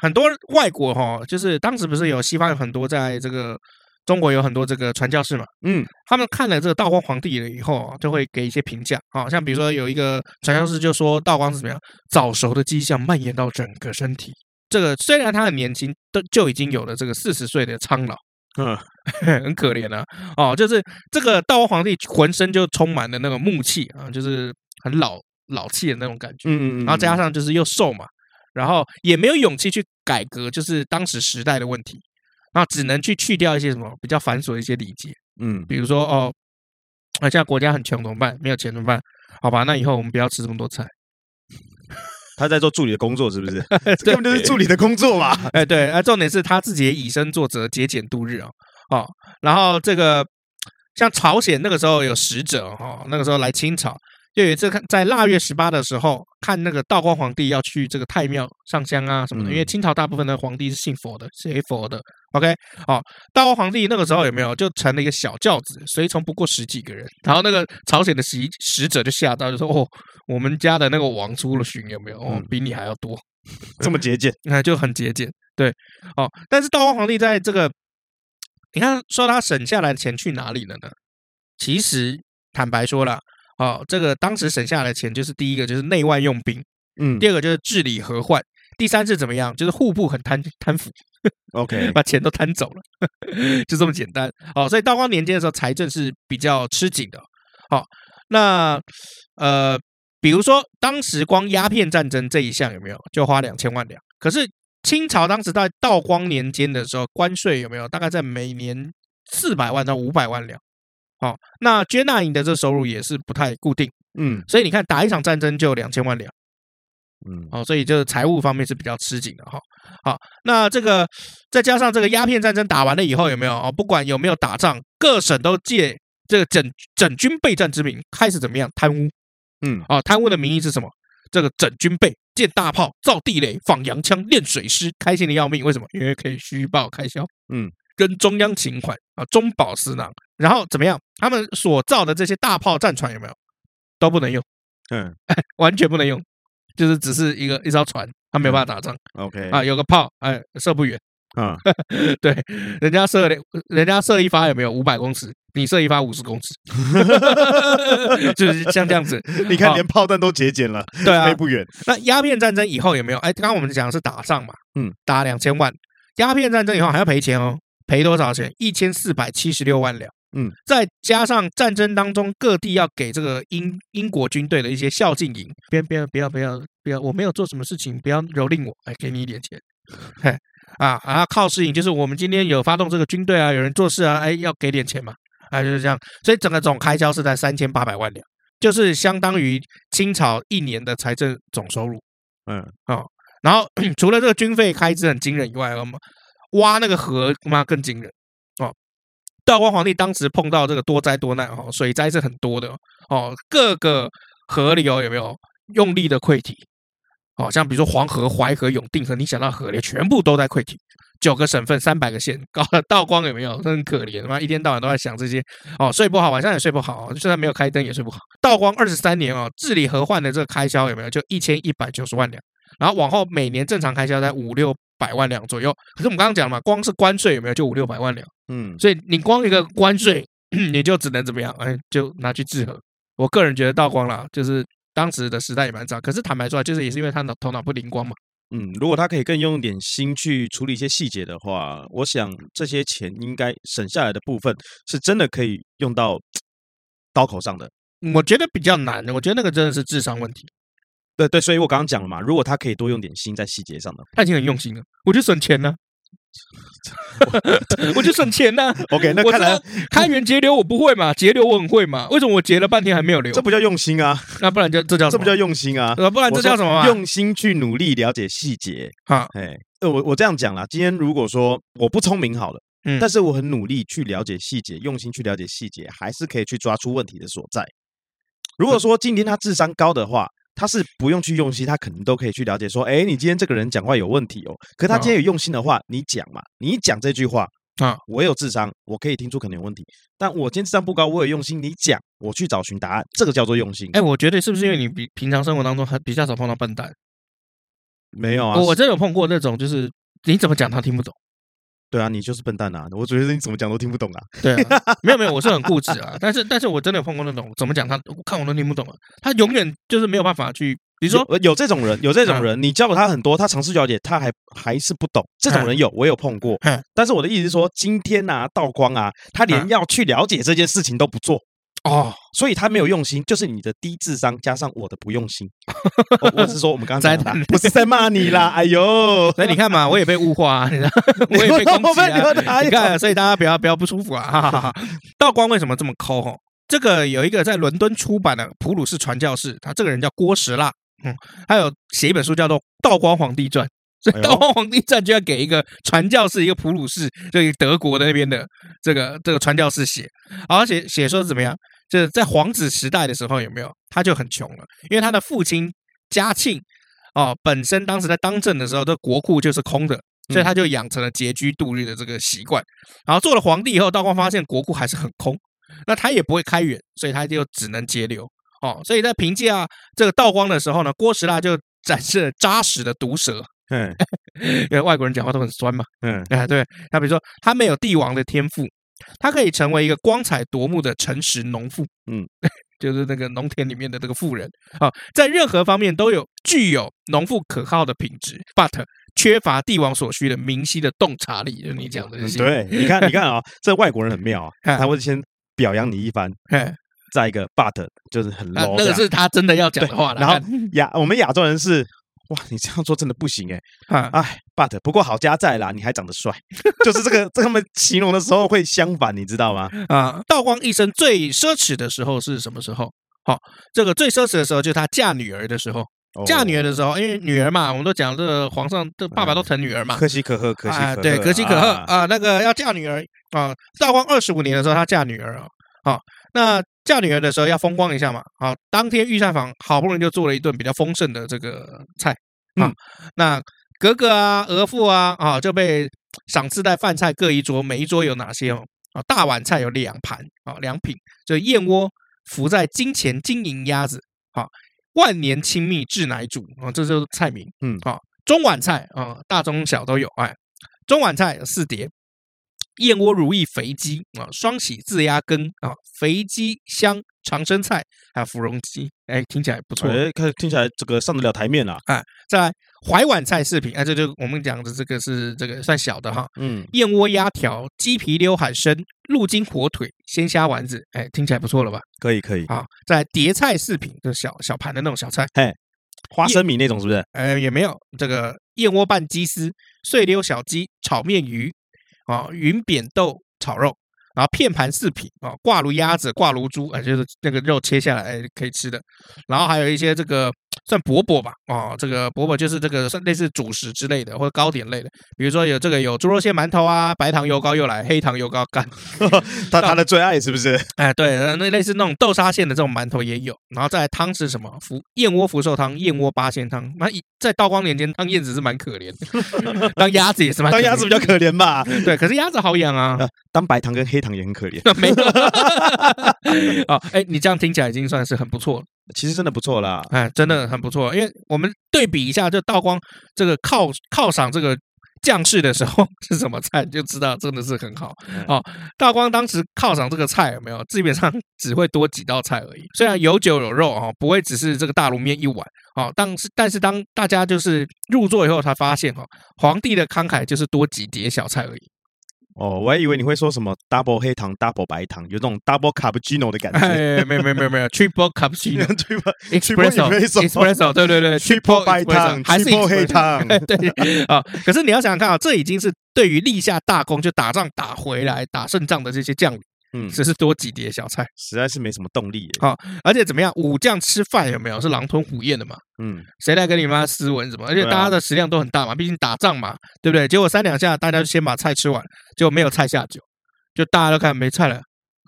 S1: 很多外国哈，就是当时不是有西方有很多在这个。中国有很多这个传教士嘛，嗯，他们看了这个道光皇帝了以后，就会给一些评价啊，像比如说有一个传教士就说道光是怎么样，早熟的迹象蔓延到整个身体。这个虽然他很年轻，都就已经有了这个四十岁的苍老，嗯，[laughs] 很可怜啊。哦，就是这个道光皇帝浑身就充满了那个木气啊，就是很老老气的那种感觉，嗯嗯，然后加上就是又瘦嘛，然后也没有勇气去改革，就是当时时代的问题。那只能去去掉一些什么比较繁琐的一些礼节，嗯，比如说哦，那，现在国家很穷怎么办？没有钱怎么办？好吧，那以后我们不要吃这么多菜。[laughs]
S2: 他在做助理的工作是不是？[laughs] 根本就是助理的工作嘛。[laughs]
S1: 哎，对，啊，重点是他自己也以身作则，节俭度日啊，哦，然后这个像朝鲜那个时候有使者哈、哦，那个时候来清朝。就有一次看在腊月十八的时候，看那个道光皇帝要去这个太庙上香啊什么的，因为清朝大部分的皇帝是信佛的，信佛的。OK，好，道光皇帝那个时候有没有就成了一个小轿子，随从不过十几个人，然后那个朝鲜的使使者就吓到，就说：“哦，我们家的那个王出了巡有没有？哦，比你还要多，[laughs]
S2: 这么节俭，
S1: 你看就很节俭。”对，哦，但是道光皇帝在这个，你看说他省下来的钱去哪里了呢？其实坦白说了。哦，这个当时省下来的钱就是第一个就是内外用兵，嗯，第二个就是治理和患，第三是怎么样？就是户部很贪贪腐
S2: ，OK，
S1: 把钱都贪走了，[laughs] 就这么简单。哦，所以道光年间的时候财政是比较吃紧的。好、哦，那呃，比如说当时光鸦片战争这一项有没有就花两千万两？可是清朝当时在道光年间的时候，关税有没有大概在每年四百万到五百万两？好、哦，那捐纳银的这收入也是不太固定，嗯，所以你看打一场战争就两千万两，嗯，好、哦，所以就是财务方面是比较吃紧的哈。好，那这个再加上这个鸦片战争打完了以后有没有哦？不管有没有打仗，各省都借这个整整军备战之名开始怎么样贪污？嗯，啊，贪污的名义是什么？这个整军备、建大炮、造地雷、仿洋枪、练水师，开心的要命。为什么？因为可以虚报开销。嗯。跟中央情款啊，中饱私囊，然后怎么样？他们所造的这些大炮战船有没有都不能用？嗯，[laughs] 完全不能用，就是只是一个一艘船，他没有办法打仗。OK 啊，有个炮，哎，射不远啊。[laughs] 对，人家射人家射一发有没有五百公尺？你射一发五十公尺，[laughs] 就是像这样子。
S2: 你看，连炮弹都节俭了，对啊，飞不远。
S1: 那鸦片战争以后有没有？哎，刚刚我们讲的是打仗嘛，嗯，打两千万。鸦片战争以后还要赔钱哦。赔多少钱？一千四百七十六万两。嗯，再加上战争当中各地要给这个英英国军队的一些孝敬银，别别不要不要不要，我没有做什么事情，不要蹂躏我，哎，给你一点钱。嘿，啊啊，犒赏银就是我们今天有发动这个军队啊，有人做事啊，哎，要给点钱嘛，啊，就是这样。所以整个总开销是在三千八百万两，就是相当于清朝一年的财政总收入。嗯，哦，然后 [clears throat] 除了这个军费开支很惊人以外，我们。挖那个河，妈更惊人哦！道光皇帝当时碰到这个多灾多难哦，水灾是很多的哦，各个河流有没有用力的溃堤？哦，像比如说黄河、淮河、永定河，你想到河流全部都在溃堤。九个省份，三百个县，搞得道光有没有？很可怜，妈 [laughs] 一天到晚都在想这些哦，睡不好，晚上也睡不好，就算没有开灯也睡不好。道光二十三年哦，治理河患的这个开销有没有？就一千一百九十万两，然后往后每年正常开销在五六。百万两左右，可是我们刚刚讲了嘛，光是关税有没有就五六百万两？嗯，所以你光一个关税，你就只能怎么样？哎，就拿去制衡。我个人觉得道光啦，就是当时的时代也蛮糟，可是坦白说，就是也是因为他脑头脑不灵光嘛。
S2: 嗯，如果他可以更用一点心去处理一些细节的话，我想这些钱应该省下来的部分是真的可以用到 [tsk] 刀口上的。
S1: 我觉得比较难的，我觉得那个真的是智商问题。
S2: 对对，所以我刚刚讲了嘛，如果他可以多用点心在细节上的，
S1: 他已经很用心了。我就省钱呢，[laughs] 我就省钱呢。[laughs] OK，那看来 [laughs] 开源节流我不会嘛，节流我很会嘛。为什么我节了半天还没有流？
S2: 这不叫用心啊，
S1: 那不然就这叫
S2: 这不叫用心啊？
S1: 不然这叫什么？
S2: 用心去努力了解细节。好，哎，我我这样讲啦。今天如果说我不聪明好了，嗯，但是我很努力去了解细节，用心去了解细节，还是可以去抓出问题的所在。如果说今天他智商高的话。他是不用去用心，他可能都可以去了解说，哎，你今天这个人讲话有问题哦。可他今天有用心的话，你讲嘛，你一讲这句话啊，我有智商，我可以听出可能有问题。但我今天智商不高，我有用心，你讲，我去找寻答案，这个叫做用心。
S1: 哎，我觉得是不是因为你比平常生活当中很比较少碰到笨蛋？
S2: 没有啊，
S1: 我真有碰过那种，就是你怎么讲他听不懂。
S2: 对啊，你就是笨蛋啊！我觉得你怎么讲都听不懂啊。
S1: 对啊，没有没有，我是很固执啊。但是但是我真的有碰过那种，怎么讲他看我都听不懂啊。他永远就是没有办法去，比如说
S2: 有，有这种人，有这种人，你教了他很多，他尝试了解，他还还是不懂。这种人有，我有碰过。但是我的意思是说，今天啊，道光啊，他连要去了解这件事情都不做。哦，所以他没有用心，就是你的低智商加上我的不用心。我，[laughs] 我是说，我们刚才不是在骂你啦，[laughs] 哎呦，
S1: 所以你看嘛，我也被物化，啊，[laughs] 你知道，我也被攻击啊。你看，所以大家不要不要不舒服啊。哈哈哈。道光为什么这么抠？吼，这个有一个在伦敦出版的普鲁士传教士，他这个人叫郭实腊，嗯，还有写一本书叫做《道光皇帝传》。所以《道光皇帝传》就要给一个传教士，一个普鲁士，就德国的那边的这个这个传教士写，而且写说怎么样？就是在皇子时代的时候，有没有他就很穷了，因为他的父亲嘉庆哦，本身当时在当政的时候，这国库就是空的，所以他就养成了拮据度日的这个习惯。然后做了皇帝以后，道光发现国库还是很空，那他也不会开源，所以他就只能节流哦。所以在评价这个道光的时候呢，郭实腊就展示了扎实的毒舌。嗯，[laughs] 因为外国人讲话都很酸嘛。嗯，哎，对，他比如说，他没有帝王的天赋，他可以成为一个光彩夺目的诚实农妇。嗯，[laughs] 就是那个农田里面的这个妇人啊，在任何方面都有具有农妇可靠的品质，but 缺乏帝王所需的明晰的洞察力。就是你讲的
S2: 这些，对，你看，你看啊，[laughs] 这外国人很妙啊，他会先表扬你一番，再一个 but 就是很 low，
S1: 那个是他真的要讲的话。
S2: 然后亚我们亚洲人是。哇，你这样做真的不行哎！哎，but 不过好家在啦，你还长得帅，[laughs] 就是这个，他们形容的时候会相反，你知道吗？
S1: 啊，道光一生最奢侈的时候是什么时候？好，这个最奢侈的时候就是他嫁女儿的时候。嫁女儿的时候，因为女儿嘛，我们都讲这个皇上的爸爸都疼女儿嘛，
S2: 可喜可贺，可喜可贺，
S1: 对，可喜可贺啊。那个要嫁女儿啊，道光二十五年的时候，他嫁女儿啊。好，那嫁女儿的时候要风光一下嘛。好，当天御膳房好不容易就做了一顿比较丰盛的这个菜。啊、嗯，那格格啊、额驸啊，啊就被赏赐在饭菜各一桌，每一桌有哪些哦？啊，大碗菜有两盘啊，两品，就燕窝浮在金钱金银鸭子，啊，万年青蜜制奶煮啊，这就是菜名。嗯，啊，中碗菜啊，大中小都有，哎，中碗菜有四碟。燕窝如意肥鸡啊，双喜自鸭羹啊，肥鸡香长生菜，还有芙蓉鸡，哎，听起来不错，
S2: 哎，看听起来这个上得了台面了啊。
S1: 再来怀碗菜四品，哎，这就我们讲的这个是这个算小的哈，嗯，燕窝鸭条、鸡皮溜海参、鹿筋火腿、鲜虾丸子，哎，听起来不错了吧？
S2: 可以可以
S1: 啊。再来叠菜四品，就是小小盘的那种小菜，
S2: 嘿，花生米那种是不是？
S1: 呃，也没有这个燕窝拌鸡丝、碎溜小鸡、炒面鱼。啊，云扁豆炒肉，然后片盘四品啊，挂炉鸭子、挂炉猪，啊，就是那个肉切下来可以吃的，然后还有一些这个。算饽饽吧，啊，这个饽饽就是这个算类似主食之类的或者糕点类的，比如说有这个有猪肉馅馒头啊，白糖油糕又来，黑糖油糕干，[laughs]
S2: 他他的最爱是不是？
S1: 哎，对，那类似那种豆沙馅的这种馒头也有，然后再来汤是什么？福燕窝福寿汤、燕窝八仙汤。那在道光年间当燕子是蛮可怜的，当鸭子也是蛮
S2: 当鸭子比较可怜吧？
S1: 对，可是鸭子好养啊，[laughs]
S2: 当白糖跟黑糖也很可怜。[laughs]
S1: 没有，哦，哎，你这样听起来已经算是很不错了。
S2: 其实真的不错啦，
S1: 哎，真的很不错。因为我们对比一下，就道光这个犒犒赏这个将士的时候是什么菜，就知道真的是很好哦。道光当时犒赏这个菜有没有？基本上只会多几道菜而已。虽然有酒有肉哦，不会只是这个大炉面一碗哦。但是但是当大家就是入座以后，才发现哈，皇帝的慷慨就是多几碟小菜而已。
S2: 哦，我还以为你会说什么 double 黑糖 double 白糖，有这种 double cappuccino 的感觉。
S1: 哎，没有没有没有没有 triple cappuccino，triple [laughs] espresso espresso，对对对，[laughs] triple 白糖还是黑糖，[laughs] 对啊。可是你要想想看啊，这已经是对于立下大功，就打仗打回来打胜仗的这些将领。嗯，只是多几碟小菜，
S2: 实在是没什么动力。
S1: 好，而且怎么样，武将吃饭有没有是狼吞虎咽的嘛？嗯，谁来跟你妈斯文什么？而且大家的食量都很大嘛，毕竟打仗嘛，对不对？结果三两下，大家就先把菜吃完，结果没有菜下酒，就大家都看没菜了。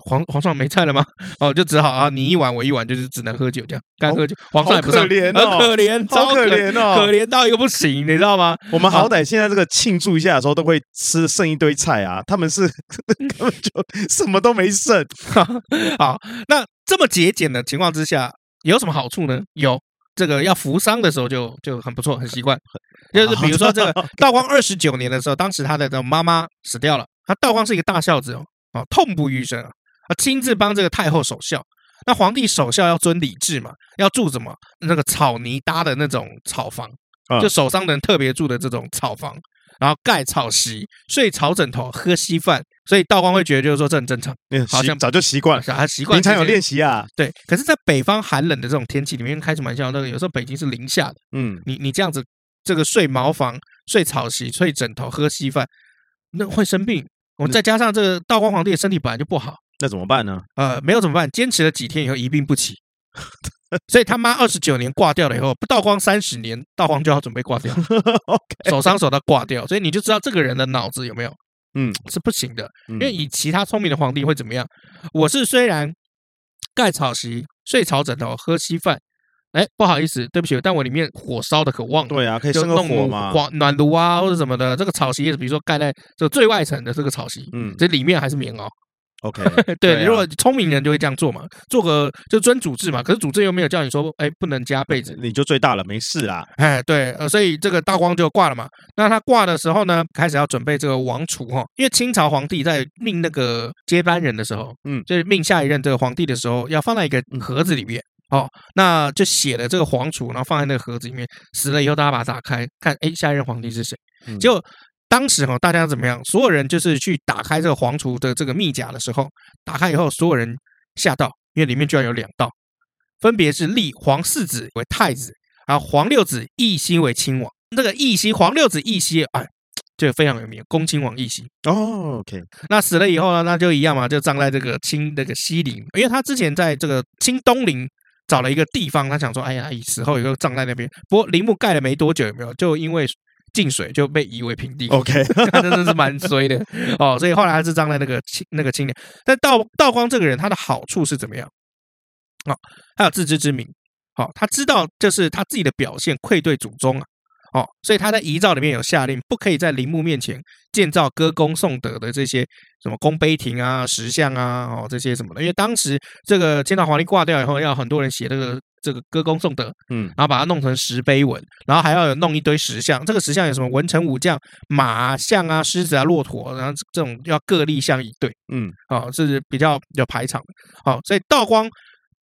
S1: 皇皇上没菜了吗？[laughs] 哦，就只好啊，你一碗我一碗，就是只能喝酒这样，干喝酒。皇上也不是，
S2: 可怜哦，
S1: 可怜，超可怜哦，可怜到一个不行，你知道吗？
S2: 我们好歹现在这个庆祝一下的时候，都会吃剩一堆菜啊，他们是 [laughs] 根本就什么都没剩。[laughs]
S1: 好，那这么节俭的情况之下，有什么好处呢？有这个要扶丧的时候就就很不错，很习惯。就是比如说这个道光二十九年的时候，当时他的这妈妈死掉了，他道光是一个大孝子哦，啊，痛不欲生啊。啊，亲自帮这个太后守孝。那皇帝守孝要遵礼制嘛，要住什么？那个草泥搭的那种草房，就守丧的人特别住的这种草房，然后盖草席，睡草枕头，喝稀饭。所以道光会觉得就是说这很正常，
S2: 好像早就习惯了，
S1: 还习惯。
S2: 平常有练习啊，
S1: 对。可是，在北方寒冷的这种天气里面，开什么玩笑？那个有时候北京是零下的，嗯，你你这样子，这个睡茅房、睡草席、睡枕头、喝稀饭，那会生病。我们再加上这个道光皇帝的身体本来就不好。
S2: 那怎么办呢？
S1: 呃，没有怎么办？坚持了几天以后，一病不起。[laughs] 所以他妈二十九年挂掉了以后，不道光三十年，道光就要准备挂掉，[laughs] 手伤手到挂掉。所以你就知道这个人的脑子有没有，嗯，是不行的。因为以其他聪明的皇帝会怎么样？我是虽然盖草席、睡草枕头、喝稀饭，哎，不好意思，对不起，但我里面火烧的可旺。
S2: 对啊，可以生个火嘛，
S1: 暖炉啊或者什么的。这个草席，比如说盖在这个最外层的这个草席，嗯，这里面还是棉袄。
S2: OK，[laughs]
S1: 对，如果聪明人就会这样做嘛，做个就遵主制嘛。可是主制又没有叫你说，哎，不能加被子，
S2: 你就最大了，没事啦。
S1: 哎，对，呃，所以这个道光就挂了嘛。那他挂的时候呢，开始要准备这个王储哈，因为清朝皇帝在命那个接班人的时候，嗯，就是命下一任这个皇帝的时候，要放在一个盒子里面哦，那就写了这个皇储，然后放在那个盒子里面，死了以后大家把它打开看，哎，下一任皇帝是谁？结果。当时哈，大家怎么样？所有人就是去打开这个皇储的这个密甲的时候，打开以后，所有人吓到，因为里面居然有两道，分别是立皇四子为太子，然后皇六子奕訢为亲王。这个奕訢，皇六子奕訢，哎，就非常有名，恭亲王奕訢。
S2: 哦，OK。
S1: 那死了以后呢，那就一样嘛，就葬在这个清那个西陵，因为他之前在这个清东陵找了一个地方，他想说，哎呀，死后以后葬在那边。不过陵墓盖了没多久，有没有？就因为。进水就被夷为平地
S2: ，OK，[laughs]
S1: 他真的是蛮衰的。哦，所以后来还是葬在那个清那个青年。但道道光这个人，他的好处是怎么样？哦，他有自知之明，好、哦，他知道就是他自己的表现愧对祖宗啊，哦，所以他在遗诏里面有下令，不可以在陵墓面前建造歌功颂德的这些什么功碑亭啊、石像啊，哦，这些什么的，因为当时这个清朝皇帝挂掉以后，要很多人写这个。这个歌功颂德，嗯，然后把它弄成石碑文，然后还要有弄一堆石像。这个石像有什么文臣武将、马像啊、狮子啊、骆驼，然后这种要各立像一对，嗯，哦，这是比较有排场的。好，所以道光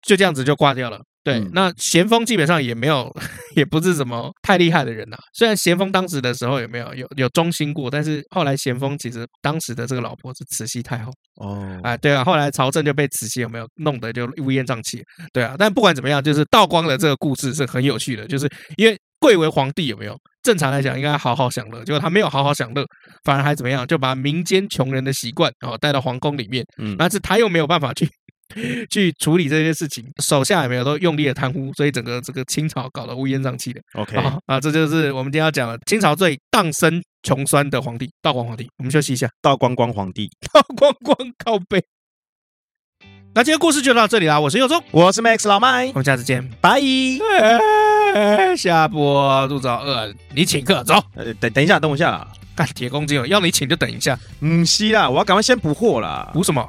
S1: 就这样子就挂掉了。对，嗯、那咸丰基本上也没有，[laughs] 也不是什么太厉害的人呐、啊。虽然咸丰当时的时候有没有有有忠心过，但是后来咸丰其实当时的这个老婆是慈禧太后哦，啊，对啊，后来朝政就被慈禧有没有弄得就乌烟瘴气，对啊。但不管怎么样，就是道光的这个故事是很有趣的，就是因为贵为皇帝有没有？正常来讲应该好好享乐，结果他没有好好享乐，反而还怎么样？就把民间穷人的习惯哦带到皇宫里面，嗯，但是他又没有办法去。[laughs] 去处理这些事情，手下也没有都用力的贪污，所以整个这个清朝搞得乌烟瘴气的。OK 啊，这就是我们今天要讲的清朝最荡生穷酸的皇帝——道光皇帝。我们休息一下，
S2: 道光光皇帝，[laughs]
S1: 道光光靠背。那今天故事就到这里啦，我是佑宗，
S2: 我是 Max 老麦，
S1: 我们下次见，
S2: 拜。
S1: 下播肚子好饿，你请客走。
S2: 呃，等等一下，等我一下，
S1: 干铁公鸡哦，要你请就等一下。
S2: 嗯，西啦，我要赶快先补货啦。
S1: 补什么？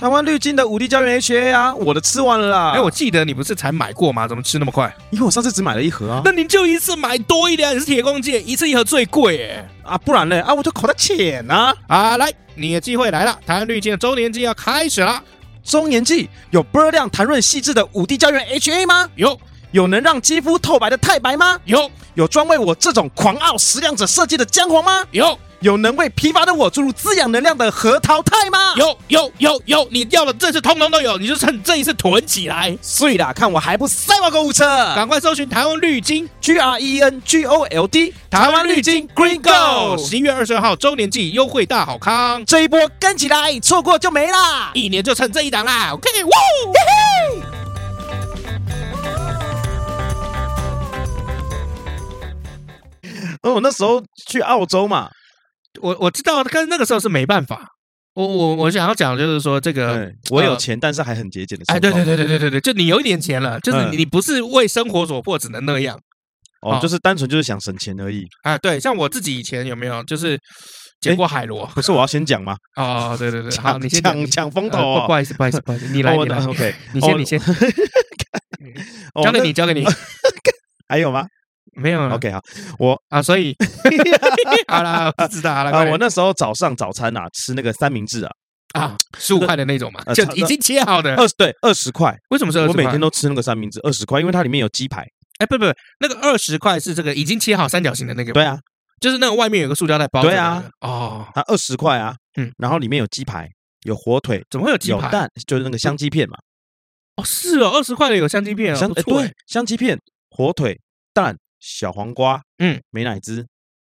S2: 台湾绿金的五 D 胶原 HA 啊，我的吃完了啦。
S1: 哎，我记得你不是才买过吗？怎么吃那么快？
S2: 因为我上次只买了一盒啊。
S1: 那你就一次买多一点，你是铁公鸡，一次一盒最贵哎。
S2: 啊，不然呢？啊，我就口袋浅呐。
S1: 啊，来，你的机会来了，台湾绿金的周年季要开始了。
S2: 周年季有波热亮、弹润、细致的五 D 胶原 HA 吗？
S1: 有。
S2: 有能让肌肤透白的太白吗？
S1: 有。
S2: 有专为我这种狂傲食量者设计的姜黄吗？
S1: 有。
S2: 有能为疲乏的我注入滋养能量的核桃肽吗？
S1: 有有有有，你要的这次通通都有，你就趁这一次囤起来。
S2: 所以啦，看我还不塞爆购物车，
S1: 赶快搜寻台湾绿金
S2: G R E N G O L D，
S1: 台湾绿金 Green Gold，十一月二十二号周年季优惠大好康，
S2: 这一波跟起来，错过就没啦，
S1: 一年就趁这一档啦。OK，哇，
S2: 哦，那时候去澳洲嘛。
S1: 我我知道，但是那个时候是没办法。我我我想要讲的就是说，这个
S2: 我有钱，但是还很节俭的。
S1: 哎，对对对对对对对，就你有一点钱了，就是你不是为生活所迫，只能那样。
S2: 哦，就是单纯就是想省钱而已。
S1: 啊，对，像我自己以前有没有就是捡过海螺？
S2: 不是我要先讲吗？[laughs]
S1: 哦，对对对，好，你先讲
S2: 抢风头。
S1: 不好意思，不好意思，不好意思，[laughs] 你来，你来
S2: ，OK，
S1: 你先，你先，[laughs] 交给你，交给你。
S2: 还有吗？
S1: 没有了
S2: ，OK 好，我
S1: 啊，所以 [laughs] [laughs] 好了，我知道了
S2: 啊。我那时候早上早餐啊，吃那个三明治啊，
S1: 啊，[tsk] 十五块的那种嘛，就已经切好的，
S2: 二十对二十块。为什么是二十块？我每天都吃那个三明治，二十块，因为它里面有鸡排。
S1: 哎，不不不，那个二十块是这个已经切好三角形的那个。
S2: 对啊，
S1: 就是那个外面有个塑胶袋包。
S2: 对啊，哦，它二十块啊，嗯，然后里面有鸡排，有火腿，
S1: 怎么会有鸡排？
S2: 有蛋，就是那个香鸡片嘛。
S1: 哦，是哦，二十块的有香鸡片啊，不错。
S2: 对，香鸡片、火腿、蛋。小黄瓜，嗯，美乃滋，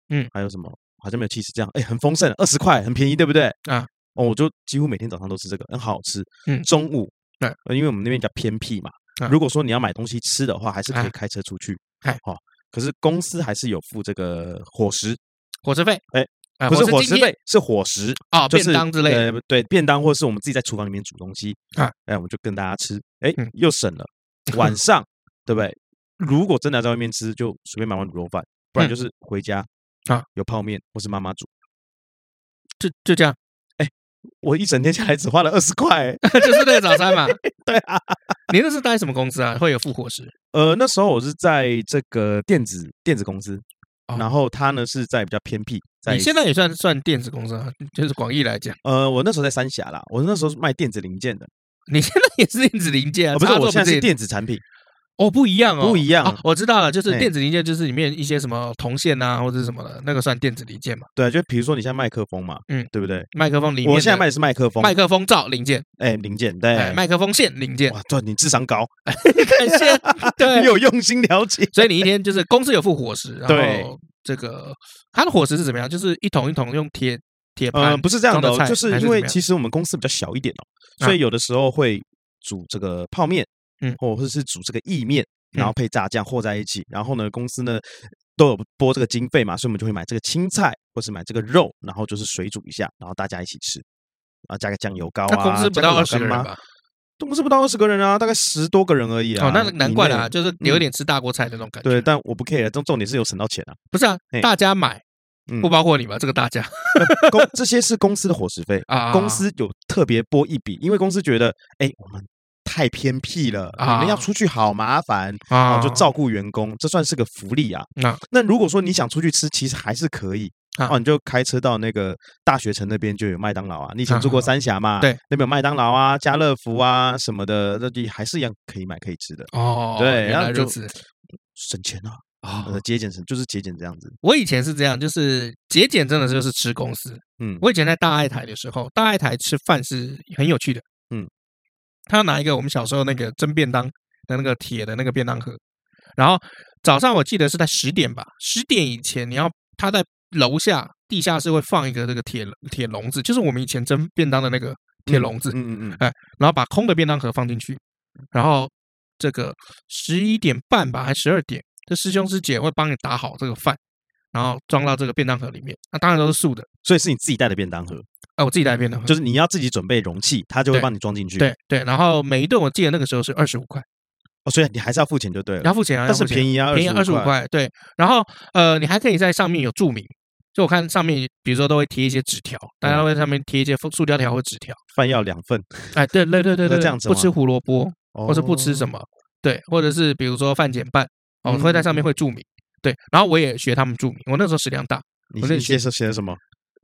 S2: 嗯，还有什么？好像没有七十这样，哎，很丰盛，二十块，很便宜，对不对？啊，哦，我就几乎每天早上都吃这个，很好吃。嗯，中午，对，因为我们那边比较偏僻嘛，如果说你要买东西吃的话，还是可以开车出去。哎，好，可是公司还是有付这个伙食，
S1: 伙食费，
S2: 哎，不是伙食费，是伙食
S1: 啊，便当之类的，
S2: 对，便当或是我们自己在厨房里面煮东西啊，哎，我们就跟大家吃，哎，又省了，[laughs] 晚上，对不对？如果真的要在外面吃，就随便买碗卤肉饭，不然就是回家啊，有泡面或是妈妈煮，
S1: 就就这样。
S2: 哎，我一整天下来只花了二十块，[laughs]
S1: 就是那个早餐嘛。
S2: 对啊，
S1: 你那是待什么公司啊？会有复活食？
S2: 呃，那时候我是在这个电子电子公司，哦、然后他呢是在比较偏僻。在
S1: 你现在也算算电子公司啊，就是广义来讲。
S2: 呃，我那时候在三峡啦，我那时候是卖电子零件的。
S1: 你现在也是电子零件啊？
S2: 哦、不是，我现在是电子产品。
S1: 哦，不一样哦，
S2: 不一样。
S1: 我知道了，就是电子零件，就是里面一些什么铜线啊，或者什么的，那个算电子零件嘛。
S2: 对，就比如说你像麦克风嘛，嗯，对不对？
S1: 麦克风里面，
S2: 我现在卖的是麦克风，
S1: 麦克风罩零件，
S2: 哎，零件，对，
S1: 麦克风线零件。
S2: 哇，对，你智商高，
S1: 感谢，对，[laughs]
S2: 你有用心了解。
S1: 所以你一天就是公司有副伙食，然后这个它的伙食是怎么样？就是一桶一桶用铁铁盘，
S2: 不是这样的，就是因为其实我们公司比较小一点哦，所以有的时候会煮这个泡面，嗯，或者是煮这个意面。然后配炸酱和在一起，然后呢，公司呢都有拨这个经费嘛，所以我们就会买这个青菜，或是买这个肉，然后就是水煮一下，然后大家一起吃，然后加个酱油膏啊。
S1: 公司不到二十个人吧？
S2: 公司不到二十个人啊，大概十多个人而已啊。
S1: 哦，那难怪啦，就是有点吃大锅菜的那种感觉。
S2: 对，但我不 care，重重点是有省到钱啊。
S1: 不是啊，大家买不包括你吧？这个大家，
S2: 公 [laughs] 这些是公司的伙食费啊，公司有特别拨一笔，因为公司觉得，哎，我们。太偏僻了，你们要出去好麻烦啊！就照顾员工，这算是个福利啊。那那如果说你想出去吃，其实还是可以哦。你就开车到那个大学城那边就有麦当劳啊。你以前住过三峡嘛？对，那边有麦当劳啊、家乐福啊什么的，那你还是一样可以买可以吃的哦。对，然后就省钱啊啊！节俭省就是节俭这样子。
S1: 我以前是这样，就是节俭真的就是吃公司。嗯，我以前在大爱台的时候，大爱台吃饭是很有趣的。嗯。他要拿一个我们小时候那个蒸便当的那个铁的那个便当盒，然后早上我记得是在十点吧，十点以前你要他在楼下地下室会放一个这个铁铁笼子，就是我们以前蒸便当的那个铁笼子，嗯嗯嗯，哎，然后把空的便当盒放进去，然后这个十一点半吧，还十二点，这师兄师姐会帮你打好这个饭，然后装到这个便当盒里面，那当然都是素的，
S2: 所以是你自己带的便当盒。
S1: 啊，我自己带便当，
S2: 就是你要自己准备容器，他就会帮你装进去。
S1: 对对，然后每一顿我记得那个时候是二十五块。
S2: 哦，所以你还是要付钱就对了。
S1: 要付钱啊，
S2: 但是便宜啊，
S1: 便宜二十五块。对，然后呃，你还可以在上面有注明，就我看上面，比如说都会贴一些纸条，大家会在上面贴一些塑胶条或纸条。
S2: 饭要两份。
S1: 哎，对对对对对，[laughs] 这样子，不吃胡萝卜，或是不吃什么，对，或者是比如说饭减半，哦，会在上面会注明。对，然后我也学他们注明，我那时候食量大，
S2: 你那写是写的什么？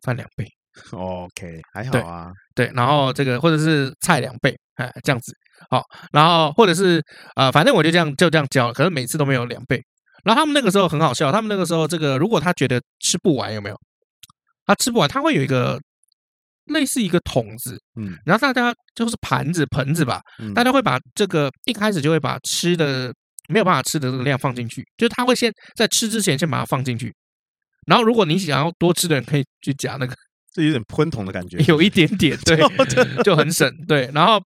S1: 饭两倍。[laughs]
S2: OK，还好啊。
S1: 对，然后这个或者是菜两倍，哎，这样子好。然后或者是呃，反正我就这样就这样教，可是每次都没有两倍。然后他们那个时候很好笑，他们那个时候这个如果他觉得吃不完有没有？他吃不完，他会有一个类似一个桶子，嗯，然后大家就是盘子盆子吧，大家会把这个一开始就会把吃的没有办法吃的这个量放进去，就是他会先在吃之前先把它放进去，然后如果你想要多吃的人可以去夹那个。
S2: 是有点喷桶的感觉，
S1: 有一点点，[laughs] 对，就很省，对。然后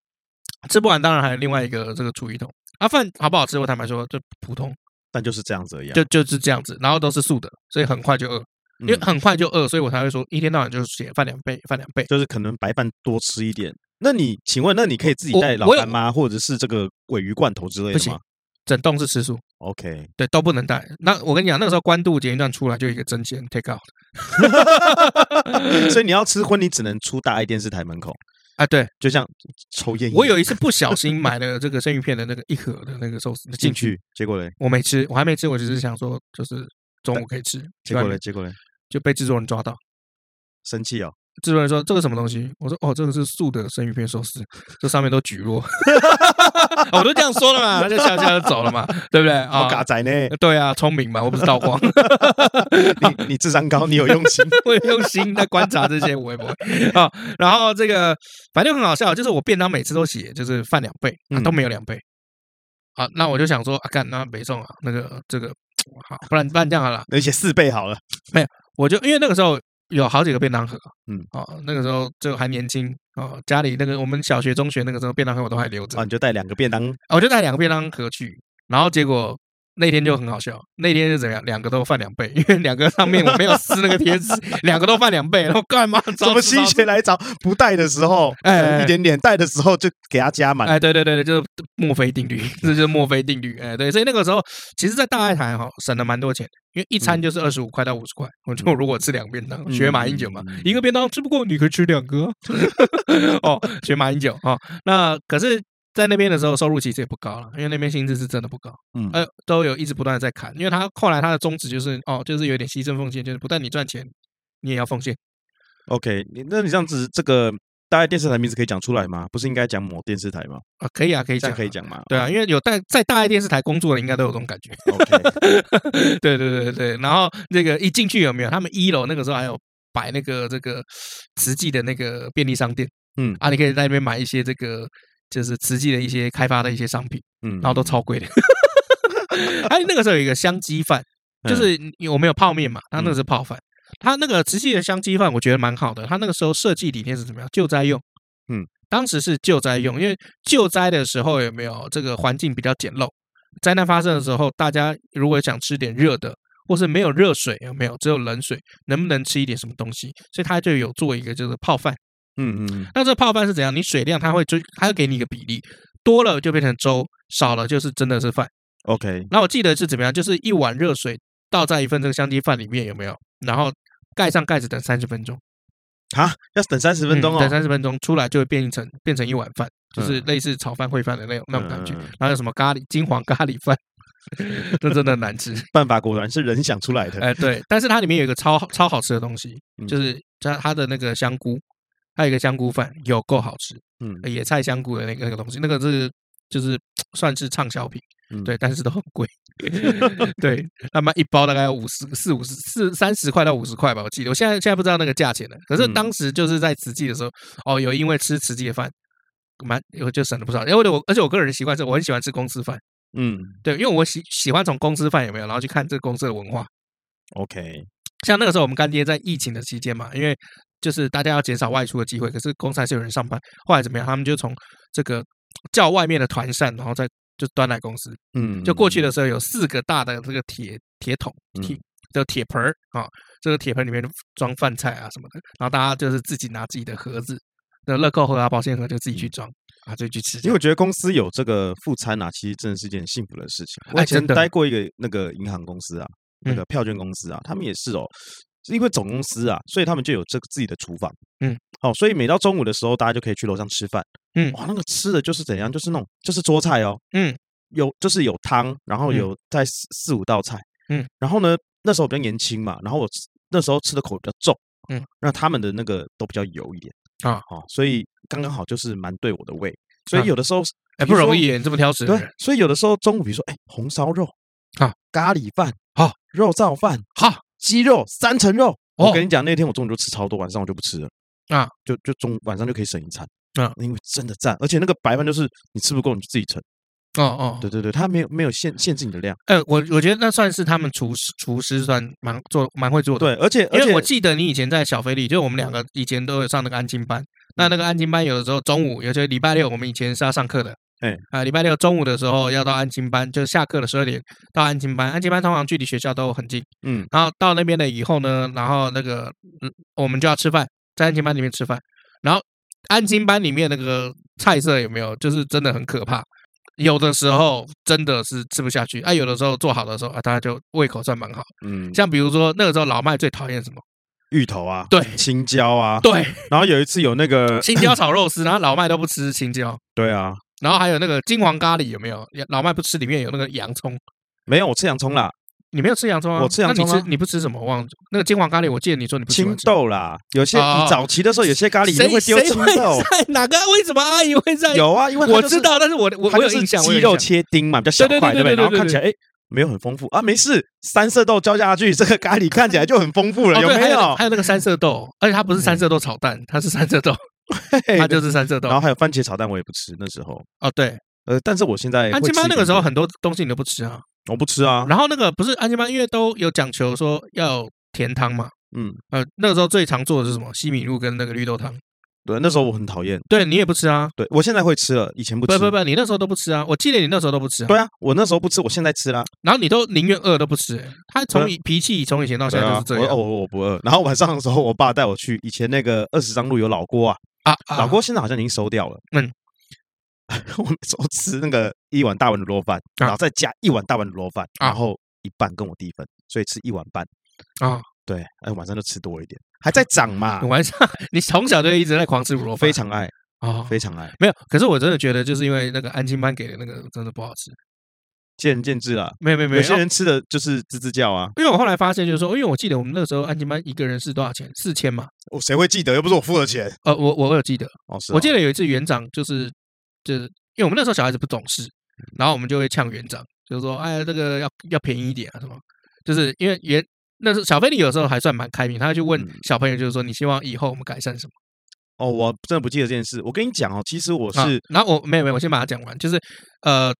S1: 吃不完，当然还有另外一个这个厨余桶。啊，饭好不好吃？我坦白说，就普通，
S2: 但就是这样子而已，
S1: 就就是这样子。然后都是素的，所以很快就饿，因为很快就饿，所以我才会说一天到晚就是写饭两倍，饭两倍，
S2: 就是可能白饭多吃一点。那你请问，那你可以自己带老干妈，或者是这个鮪鱼罐头之类的吗？
S1: 整栋是吃素
S2: ，OK，
S1: 对，都不能带。那我跟你讲，那个时候关渡捷运站出来就一个真鲜 take out，
S2: 所以你要吃荤，你只能出大爱电视台门口
S1: 啊。对，
S2: 就像抽烟。
S1: 我有一次不小心买了这个生鱼片的那个一盒的那个寿司进去，
S2: 结果嘞，
S1: 我没吃，我还没吃，我只是想说就是中午可以吃。
S2: 结果嘞，结果嘞，
S1: 就被制作人抓到，
S2: 生气哦。
S1: 制作人说：“这个什么东西？”我说：“哦，这个是素的生鱼片寿司，这上面都蒟蒻。[laughs] ”我都这样说了嘛，他就笑笑就走了嘛，对不对？啊，
S2: 嘎仔呢？
S1: 对啊，聪明嘛，我不是道光。[laughs]
S2: 你你智商高，你有用心，[laughs]
S1: 我有用心在观察这些，我也不会啊。然后这个反正很好笑，就是我便当每次都写就是饭两倍，都没有两倍。好，那我就想说啊，干那没送啊，那个这个好，不然不然这样好了，
S2: 那写四倍好了。
S1: 没有，我就因为那个时候。有好几个便当盒，嗯，哦，那个时候就还年轻，哦，家里那个我们小学、中学那个时候便当盒我都还留着，
S2: 啊，你就带两个便当，
S1: 我就带两个便当盒去，然后结果那天就很好笑，那天是怎样？两个都翻两倍，因为两个上面我没有撕那个贴纸，两个都翻两倍，然后干嘛？
S2: 怎么心血来潮？不带的时候，哎，一点点；带的时候就给他加满。
S1: 哎，对对对对，就是墨菲定律，这就是墨菲定律。哎，对，所以那个时候，其实，在大爱台哈省了蛮多钱，因为一餐就是二十五块到五十块。我就如果吃两个便当，学马英九嘛，一个便当吃不过，你可以吃两个。[laughs] 哦，学马英九啊，那可是。在那边的时候，收入其实也不高了，因为那边薪资是真的不高，嗯，呃，都有一直不断的在砍，因为他后来他的宗旨就是，哦，就是有点牺牲奉献，就是不但你赚钱，你也要奉献。
S2: OK，你那你这样子，这个大爱电视台名字可以讲出来吗？不是应该讲某电视台吗？
S1: 啊，可以啊，可以讲，
S2: 可以讲嘛。
S1: 对啊，因为有在在大爱电视台工作的，应该都有这种感觉。OK，[laughs] 对对对对，然后那个一进去有没有？他们一楼那个时候还有摆那个这个慈济的那个便利商店，嗯啊，你可以在那边买一些这个。就是慈济的一些开发的一些商品，嗯，然后都超贵的。[laughs] 哎，那个时候有一个香鸡饭，就是我们有泡面嘛，他那个是泡饭。他那个慈济的香鸡饭，我觉得蛮好的。他那个时候设计理念是怎么样？救灾用，嗯，当时是救灾用，因为救灾的时候有没有这个环境比较简陋？灾难发生的时候，大家如果想吃点热的，或是没有热水，有没有只有冷水，能不能吃一点什么东西？所以他就有做一个就是泡饭。嗯嗯，那这泡饭是怎样？你水量它会追它会给你一个比例，多了就变成粥，少了就是真的是饭。
S2: OK，
S1: 那我记得是怎么样？就是一碗热水倒在一份这个香鸡饭里面，有没有？然后盖上盖子等三十分钟。
S2: 啊，要等三十分钟哦，
S1: 等三十分钟出来就会变成变成一碗饭，就是类似炒饭烩饭的那种那种感觉。然后有什么咖喱金黄咖喱饭，[laughs] 这真的难吃。[laughs]
S2: 办法果然是人想出来的。
S1: 哎，对，但是它里面有一个超超好吃的东西，就是它它的那个香菇。还有一个香菇饭，有够好吃，嗯，野菜香菇的那个那个东西，那个是就是算是畅销品，嗯，对，但是都很贵，[laughs] 对，那么一包大概要五十四五十四三十块到五十块吧，我记得，我现在现在不知道那个价钱了，可是当时就是在慈济的时候，哦，有因为吃慈济的饭，蛮我就省了不少，因为我而且我个人习惯是，我很喜欢吃公司饭，嗯，对，因为我喜喜欢从公司饭有没有，然后去看这个公司的文化
S2: ，OK，
S1: 像那个时候我们干爹在疫情的期间嘛，因为。就是大家要减少外出的机会，可是公司还是有人上班。后来怎么样？他们就从这个叫外面的团扇，然后再就端来公司。嗯，就过去的时候有四个大的这个铁铁桶铁的铁盆儿啊，这个铁盆里面装饭菜啊什么的，然后大家就是自己拿自己的盒子，那乐扣盒啊、保鲜盒就自己去装啊，就去吃。
S2: 因为我觉得公司有这个副餐啊，其实真的是一件幸福的事情。我以前待过一个那个银行公司啊，那个票券公司啊，他们也是哦。是因为总公司啊，所以他们就有这个自己的厨房，嗯，好，所以每到中午的时候，大家就可以去楼上吃饭，嗯，哇，那个吃的就是怎样，就是那种就是桌菜哦，嗯，有就是有汤，然后有在四四五道菜，嗯，然后呢，那时候比较年轻嘛，然后我那时候吃的口比较重，嗯，那他们的那个都比较油一点啊，哦，所以刚刚好就是蛮对我的胃，所以有的时候
S1: 哎不容易，你这么挑食，
S2: 对，所以有的时候中午比如说哎红烧肉啊，咖喱饭好，肉燥饭好。鸡肉三层肉，我跟你讲，那天我中午就吃超多，晚上我就不吃了啊，就就中晚上就可以省一餐啊，因为真的赞，而且那个白饭就是你吃不够你就自己盛，哦哦，对对对，他没有没有限限制你的量，
S1: 呃，我我觉得那算是他们厨师厨师算蛮做蛮会做的，
S2: 对，而且
S1: 因为我记得你以前在小飞利，就我们两个以前都有上那个安静班，那那个安静班有的时候中午，有些礼拜六我们以前是要上课的。哎，啊，礼拜六中午的时候要到安亲班，就是下课的十二点到安亲班。安亲班通常距离学校都很近，嗯，然后到那边了以后呢，然后那个，嗯，我们就要吃饭，在安亲班里面吃饭。然后安亲班里面那个菜色有没有，就是真的很可怕。有的时候真的是吃不下去，啊，有的时候做好的时候啊，大家就胃口算蛮好，嗯，像比如说那个时候老麦最讨厌什么？
S2: 芋头啊，
S1: 对，
S2: 青椒啊，
S1: 对。
S2: 然后有一次有那个
S1: 青椒炒肉丝，然后老麦都不吃青椒，
S2: 对啊。
S1: 然后还有那个金黄咖喱有没有？老麦不吃，里面有那个洋葱。
S2: 没有，我吃洋葱啦。
S1: 你没有吃洋葱啊？
S2: 我吃洋葱。
S1: 那你吃你不吃什么？我忘了。那个金黄咖喱，我记得你说你不吃。
S2: 青豆啦，有些你早期的时候，有些咖喱会丢青豆。
S1: 在哪个？为什么阿姨会在？
S2: 有啊，因为
S1: 我知道，但是我我我有印象。
S2: 鸡肉切丁嘛，比较小块，对不对？然后看起来哎，没有很丰富啊。没事，三色豆浇下去，这个咖喱看起来就很丰富了，有没有？
S1: 还有那个三色豆，而且它不是三色豆炒蛋，它是三色豆，[laughs] 它就是三色豆。
S2: 然后还有番茄炒蛋，我也不吃那时候。
S1: 哦，对。
S2: 呃，但是我现在
S1: 安亲班那个时候很多东西你都不吃啊，
S2: 我不吃啊。
S1: 然后那个不是安亲班，因为都有讲求说要甜汤嘛，嗯，呃，那个时候最常做的是什么？西米露跟那个绿豆汤。
S2: 对，那时候我很讨厌。
S1: 对你也不吃啊？
S2: 对我现在会吃了，以前不吃。
S1: 不不不，你那时候都不吃啊？我记得你那时候都不吃。
S2: 对啊，我那时候不吃，我现在吃啦。
S1: 然后你都宁愿饿都不吃。他从脾气从以前到现在就是这样。
S2: 我我我不饿。然后晚上的时候，我爸带我去以前那个二十张路有老郭啊啊，老郭现在好像已经收掉了。嗯，[laughs] 我每次吃那个一碗大碗卤肉饭，然后再加一碗大碗卤肉饭，然后一半跟我弟分，所以吃一碗半。啊。对，哎，晚上就吃多一点，还在涨嘛。[laughs]
S1: 晚上你从小就一直在狂吃卤肉饭，
S2: 非常爱啊，非常爱。
S1: 没有，可是我真的觉得，就是因为那个安亲班给的那个真的不好吃，
S2: 见仁见智啦。
S1: 没有没有没有，
S2: 有些人吃的就是吱吱叫啊。
S1: 因为我后来发现，就是说，因为我记得我们那时候安亲班一个人是多少钱？四千嘛。
S2: 我谁会记得？又不是我付的钱。
S1: 呃，我我有记得。哦，是。我记得有一次园长就是就是，因为我们那时候小孩子不懂事，然后我们就会呛园长，就是说，哎，这个要要便宜一点啊，什么？就是因为园。那时候小飞你有时候还算蛮开明，他就问小朋友，就是说你希望以后我们改善什么？
S2: 哦，我真的不记得这件事。我跟你讲哦，其实我是，
S1: 啊、然后我没有没有，我先把它讲完。就是呃，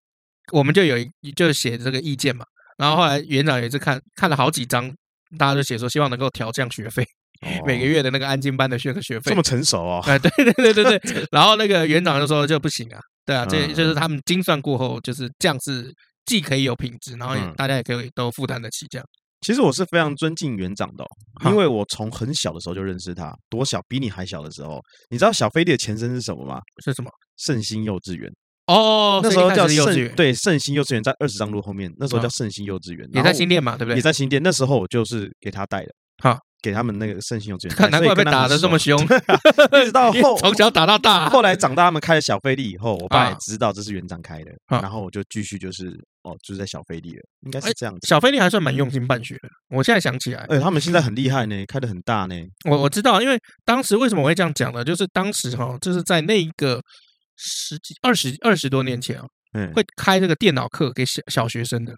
S1: 我们就有一就写这个意见嘛。然后后来园长也是看看了好几张，大家都写说希望能够调降学费，哦、[laughs] 每个月的那个安静班的学个学费。
S2: 这么成熟哦？
S1: 哎，对对对对对。[laughs] 然后那个园长就说就不行啊，对啊，这就是他们精算过后，就是这样是既可以有品质，然后也大家也可以都负担得起这样。
S2: 其实我是非常尊敬园长的，因为我从很小的时候就认识他，多小？比你还小的时候，你知道小飞利的前身是什么吗？
S1: 是什么？
S2: 圣心幼稚园
S1: 哦，
S2: 那时候叫圣对圣心幼稚园，在二十张路后面，那时候叫圣心幼稚园，
S1: 也在新店嘛，对不对？
S2: 也在新店，那时候我就是给他带的。好。给他们那个圣心幼稚园，[laughs]
S1: 难怪被打得这么凶，[laughs] [laughs]
S2: 一直到后
S1: 从小打到大。
S2: 后来长大，他们开了小飞利以后，我爸也知道这是园长开的，然后我就继续就是哦，就是在小飞利了，应该是这样子。
S1: 小飞利还算蛮用心办学的，我现在想起来，
S2: 哎，他们现在很厉害呢，开得很大呢。
S1: 我我知道，因为当时为什么我会这样讲呢？就是当时哈，就是在那一个十几、二十、二十多年前哦，嗯，会开这个电脑课给小小学生的。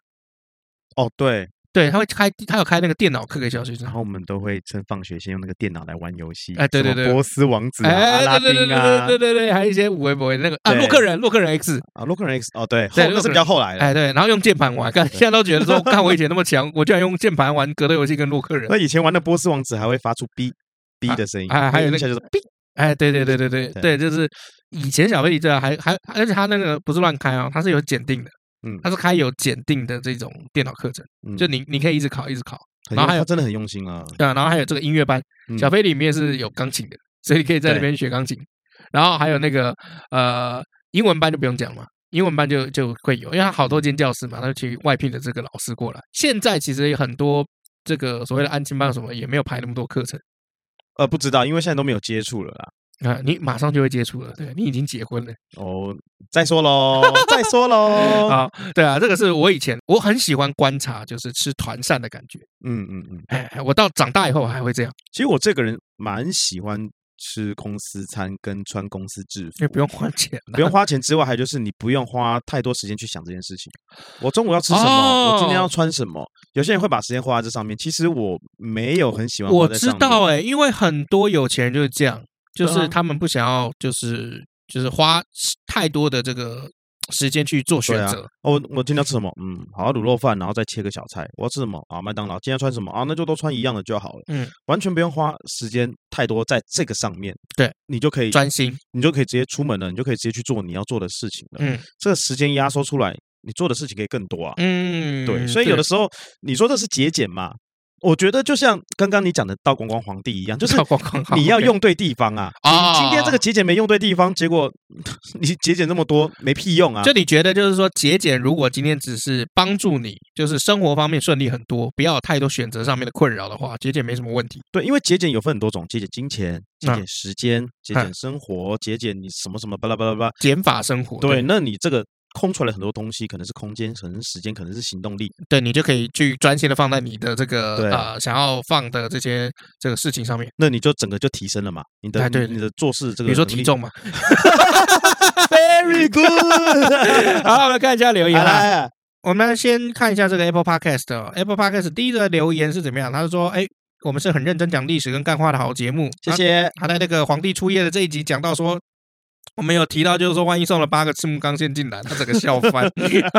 S2: 哦，对。
S1: 对，他会开，他有开那个电脑课给小学生，
S2: 然后我们都会趁放学先用那个电脑来玩游戏。
S1: 哎，对对对，
S2: 波斯王子啊，阿拉丁啊，
S1: 对对对，还有一些五维博那个啊，洛克人，洛克人 X
S2: 啊，洛克人 X 哦，对，那是比较后来的。
S1: 哎，对，然后用键盘玩，看现在都觉得说，看我以前那么强，我居然用键盘玩格斗游戏跟洛克人。
S2: 那以前玩的波斯王子还会发出哔哔的声音，
S1: 哎，还有那个就是哔，哎，对对对对对对，就是以前小飞利这样，还还而且他那个不是乱开啊，他是有检定的。嗯，他是开有检定的这种电脑课程，就你你可以一直考一直考，
S2: 然后还有真的很用心啊，
S1: 对啊，然后还有这个音乐班，小飞里面是有钢琴的，所以你可以在那边学钢琴，然后还有那个呃英文班就不用讲嘛，英文班就就会有，因为他好多间教室嘛，他就去外聘的这个老师过来。现在其实有很多这个所谓的安亲班什么也没有排那么多课程，
S2: 呃，不知道，因为现在都没有接触了啦。
S1: 啊，你马上就会接触了，对，你已经结婚了
S2: 哦。再说喽，再说喽。
S1: 啊，对啊，这个是我以前我很喜欢观察，就是吃团扇的感觉。嗯嗯嗯，哎，我到长大以后还会这样。
S2: 其实我这个人蛮喜欢吃公司餐跟穿公司制服，
S1: 也不用花钱，[laughs]
S2: 不用花钱之外，还就是你不用花太多时间去想这件事情。我中午要吃什么？我今天要穿什么？有些人会把时间花在这上面，其实我没有很喜欢。
S1: 我知道哎，因为很多有钱人就是这样。就是他们不想要，就是就是花太多的这个时间去做选择。
S2: 哦，我今天要吃什么？嗯，好，卤肉饭，然后再切个小菜。我要吃什么？啊，麦当劳。今天穿什么？啊，那就都穿一样的就好了。嗯，完全不用花时间太多在这个上面。
S1: 对，
S2: 你就可以
S1: 专心，
S2: 你就可以直接出门了，你就可以直接去做你要做的事情了。嗯，这个时间压缩出来，你做的事情可以更多啊。嗯，对，所以有的时候你说这是节俭嘛？我觉得就像刚刚你讲的道光光皇帝一样，就是你要用对地方啊。啊，今天这个节俭没用对地方，[laughs] 结果你节俭那么多没屁用啊。
S1: 就你觉得就是说节俭，如果今天只是帮助你，就是生活方面顺利很多，不要有太多选择上面的困扰的话，节俭没什么问题。
S2: 对，因为节俭有分很多种，节俭金钱、节俭时间、节俭生活、节俭你什么什么巴拉巴拉巴拉，
S1: 减法生活。
S2: 对，那你这个。空出来很多东西，可能是空间，可能是时间，可能是行动力。
S1: 对，你就可以去专心的放在你的这个呃想要放的这些这个事情上面。
S2: 那你就整个就提升了嘛？你的对你的做事这个，
S1: 比如说体重嘛。[laughs]
S2: Very [laughs] good。
S1: 好，我们看一下留言啦。我们先看一下这个 Apple Podcast。Apple Podcast 第一个留言是怎么样？他是说：“哎，我们是很认真讲历史跟干话的好节目。”谢谢。他在那个皇帝初夜的这一集讲到说。我们有提到，就是说，万一送了八个赤木刚宪进来，他整个笑翻。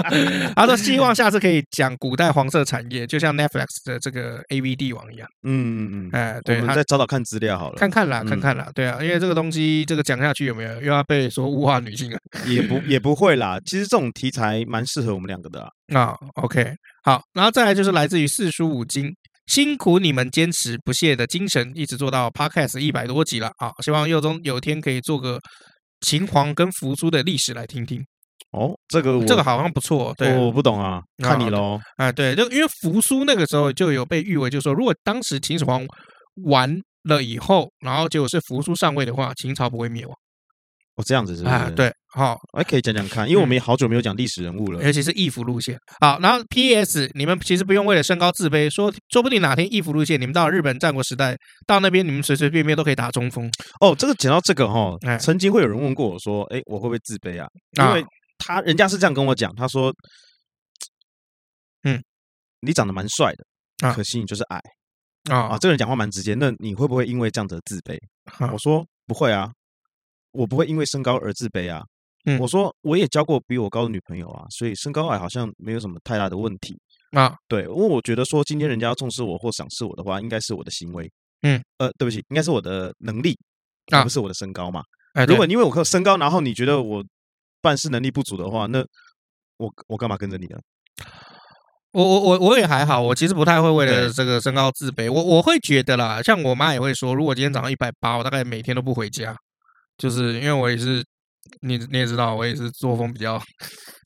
S1: [laughs] 他说希望下次可以讲古代黄色产业，就像 Netflix 的这个 AV 帝王一样。
S2: 嗯嗯嗯，
S1: 哎，对，
S2: 我们再找找看资料好了，
S1: 看看啦，看看啦，对啊，因为这个东西这个讲下去有没有又要被说物化女性啊？
S2: 也不也不会啦，其实这种题材蛮适合我们两个的啊。
S1: 啊，OK，好，然后再来就是来自于四书五经，辛苦你们坚持不懈的精神，一直做到 Podcast 一百多集了啊！希望佑中有一天可以做个。秦皇跟扶苏的历史来听听
S2: 哦，这个
S1: 这个好像不错，对，
S2: 我不懂啊，看你喽。
S1: 啊，对，就因为扶苏那个时候就有被誉为，就是说，如果当时秦始皇完了以后，然后结果是扶苏上位的话，秦朝不会灭亡。
S2: 哦，这样子是啊？
S1: 对，好，
S2: 还可以讲讲看，因为我们也好久没有讲历史人物了，
S1: 尤其是义服路线。好，然后 P.S. 你们其实不用为了身高自卑，说说不定哪天义服路线，你们到日本战国时代，到那边你们随随便便都可以打中锋。
S2: 哦，这个讲到这个哈，曾经会有人问过我说，哎，我会不会自卑啊？因为他人家是这样跟我讲，他说，嗯，你长得蛮帅的，可惜你就是矮啊啊，这个人讲话蛮直接，那你会不会因为这样子自卑？我说不会啊。我不会因为身高而自卑啊！嗯，我说我也交过比我高的女朋友啊，所以身高矮好像没有什么太大的问题啊。对，因为我觉得说今天人家要重视我或赏识我的话，应该是我的行为。嗯，呃，对不起，应该是我的能力，而不是我的身高嘛。哎，如果因为我身高，然后你觉得我办事能力不足的话，那我我干嘛跟着你呢？
S1: 我我我我也还好，我其实不太会为了这个身高自卑。我我会觉得啦，像我妈也会说，如果今天长到一百八，我大概每天都不回家。就是因为我也是，你你也知道，我也是作风比较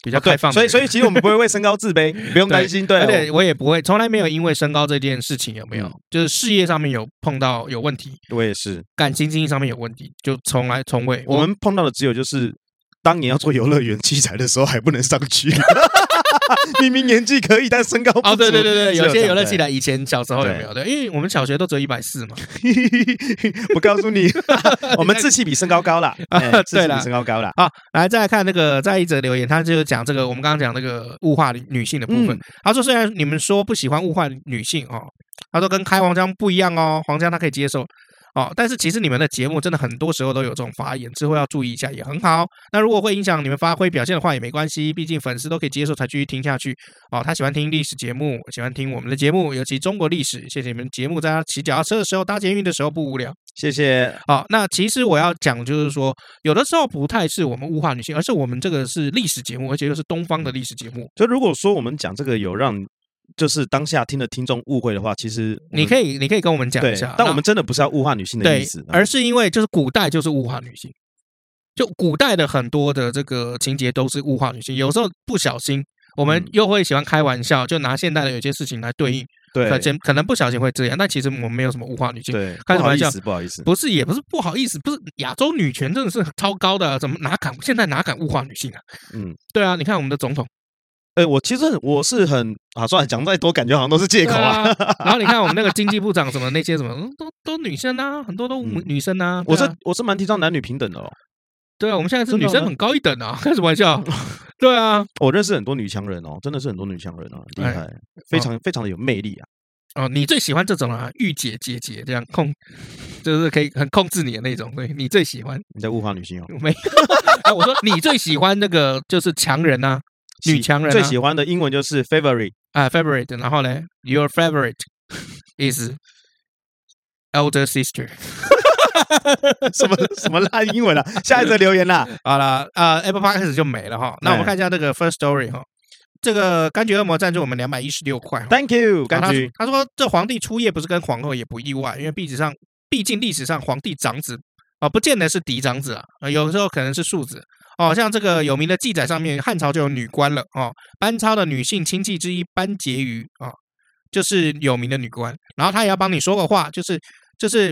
S1: 比较开放，
S2: 所以所以其实我们不会为身高自卑，不用担心。对，
S1: 而且我也不会，从来没有因为身高这件事情有没有，就是事业上面有碰到有问题，
S2: 我也是
S1: 感情经济上面有问题，就从来从未。
S2: 我们碰到的只有就是当年要做游乐园器材的时候还不能上去。[laughs] [laughs] 明明年纪可以，但身高。
S1: 哦，对对对对，有些游乐器材以前小时候有没有？对，因为我们小学都只有一百四嘛。[laughs]
S2: 我告诉你，[laughs] 我们志气比身高高了。对了，身高高了。
S1: 好，来再来看那个再一则留言，他就讲这个我们刚刚讲那个物化女性的部分。他说，虽然你们说不喜欢物化女性哦，他说跟开黄腔不一样哦，黄腔他可以接受。哦，但是其实你们的节目真的很多时候都有这种发言，之后要注意一下也很好。那如果会影响你们发挥表现的话也没关系，毕竟粉丝都可以接受才继续听下去。哦，他喜欢听历史节目，喜欢听我们的节目，尤其中国历史。谢谢你们节目，在他骑脚踏车的时候、搭捷运的时候不无聊。
S2: 谢谢。
S1: 好，那其实我要讲就是说，有的时候不太是我们物化女性，而是我们这个是历史节目，而且又是东方的历史节目。
S2: 所以如果说我们讲这个有让。就是当下听的听众误会的话，其实
S1: 你可以，你可以跟我们讲一下。
S2: 但我们真的不是要物化女性的意思，
S1: 而是因为就是古代就是物化女性，就古代的很多的这个情节都是物化女性。有时候不小心，我们又会喜欢开玩笑，就拿现代的有些事情来对应。对，可能不小心会这样，但其实我们没有什么物化女性。
S2: 对，
S1: 开什么玩笑？
S2: 不好意思，
S1: 不是，也不是不好意思，不是亚洲女权真的是超高的，怎么哪敢现在哪敢物化女性啊？嗯，对啊，你看我们的总统。
S2: 哎，我其实我是很啊，算了，讲再多感觉好像都是借口啊。[laughs]
S1: 然后你看我们那个经济部长什么那些什么，都都女生啊，很多都女生啊。
S2: 我是我是蛮提倡男女平等的哦。
S1: 对啊，我们现在是女生很高一等啊，开什么玩笑？[laughs] 对啊，
S2: 我认识很多女强人哦，真的是很多女强人啊，厉害，非常非常的有魅力啊。
S1: 哦，你最喜欢这种啊，御姐姐姐这样控，就是可以很控制你的那种，对，你最喜欢？
S2: 你在物化女性哦？
S1: 没，[laughs] 我说你最喜欢那个就是强人啊。女强人、啊、
S2: 最喜欢的英文就是 favorite
S1: 啊，favorite，然后呢，your favorite [laughs] is elder sister，[laughs]
S2: 什么什么烂英文啊？下一则留言啦，[laughs]
S1: 好了，呃，Apple Podcast 就没了哈。那我们看一下这个 First Story 哈，这个柑橘恶魔赞助我们两百一十六块
S2: ，Thank you，柑橘。
S1: 他说这皇帝初夜不是跟皇后也不意外，因为历史上毕竟历史上皇帝长子啊、哦，不见得是嫡长子啊，有时候可能是庶子。哦，像这个有名的记载上面，汉朝就有女官了哦。班超的女性亲戚之一班婕妤啊，就是有名的女官。然后她也要帮你说个话，就是就是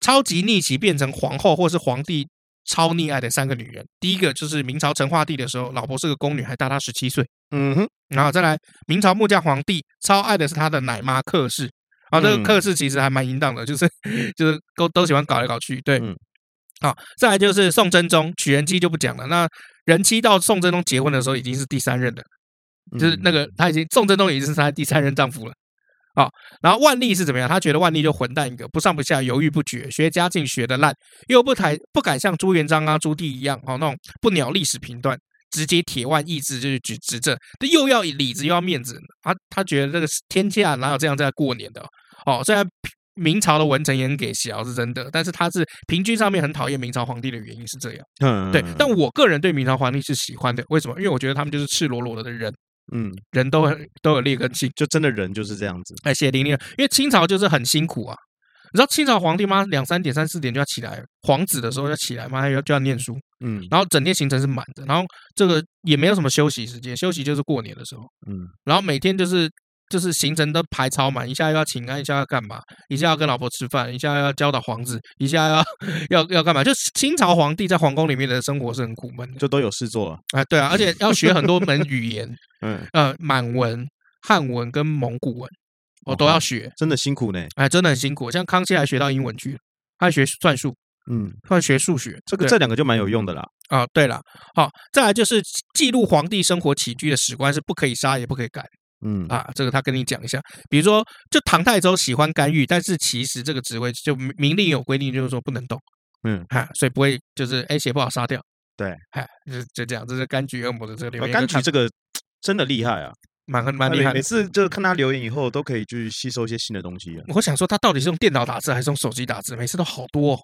S1: 超级逆袭变成皇后或是皇帝超溺爱的三个女人。第一个就是明朝成化帝的时候，老婆是个宫女，还大他十七岁。嗯哼，然后再来明朝末将皇帝超爱的是他的奶妈客氏。啊，这个客氏其实还蛮淫荡的，就是 [laughs] 就是都都喜欢搞来搞去，对。好，再来就是宋真宗娶人妻就不讲了。那人妻到宋真宗结婚的时候已经是第三任了，就是那个他已经宋真宗已经是他第三任丈夫了。啊。然后万历是怎么样？他觉得万历就混蛋一个，不上不下，犹豫不决，学嘉靖学的烂，又不台不敢像朱元璋啊、朱棣一样，哦，那种不鸟历史评断，直接铁腕意志就是举执政，又要里子又要面子，他他觉得这个天下哪有这样在过年的？哦，虽然。明朝的文臣也很给小是真的，但是他是平均上面很讨厌明朝皇帝的原因是这样，嗯，对。但我个人对明朝皇帝是喜欢的，为什么？因为我觉得他们就是赤裸裸的人，嗯，人都很都有劣根性，
S2: 就真的人就是这样子，
S1: 哎，血淋淋。因为清朝就是很辛苦啊，你知道清朝皇帝吗？两三点、三四点就要起来，皇子的时候要起来嘛，要就要念书，嗯，然后整天行程是满的，然后这个也没有什么休息时间，休息就是过年的时候，嗯，然后每天就是。就是行程都排超满，一下又要请安，一下要干嘛？一下要跟老婆吃饭，一下要教导皇子，一下要要要干嘛？就清朝皇帝在皇宫里面的生活是很苦闷的，
S2: 就都有事做啊。
S1: 哎，对啊，而且要学很多门语言，[laughs] 嗯呃，满文、汉文跟蒙古文，我都要学，
S2: 真的辛苦呢。
S1: 哎，真的很辛苦。像康熙还学到英文去，还学算术，嗯，还学数学，
S2: 这个这两个就蛮有用的啦。
S1: 啊，对了，好，再来就是记录皇帝生活起居的史官是不可以杀也不可以改。嗯啊，这个他跟你讲一下，比如说，就唐太宗喜欢干预，但是其实这个职位就明令有规定，就是说不能动。嗯，哈，所以不会就是哎写不好杀掉。
S2: 对，
S1: 哎，就就这样，这是柑橘恶魔的这个留言。
S2: 柑橘这个真的厉害啊，
S1: 蛮蛮厉害。
S2: 每次就看他留言以后，都可以去吸收一些新的东西。
S1: 我想说，他到底是用电脑打字还是用手机打字？每次都好多哦。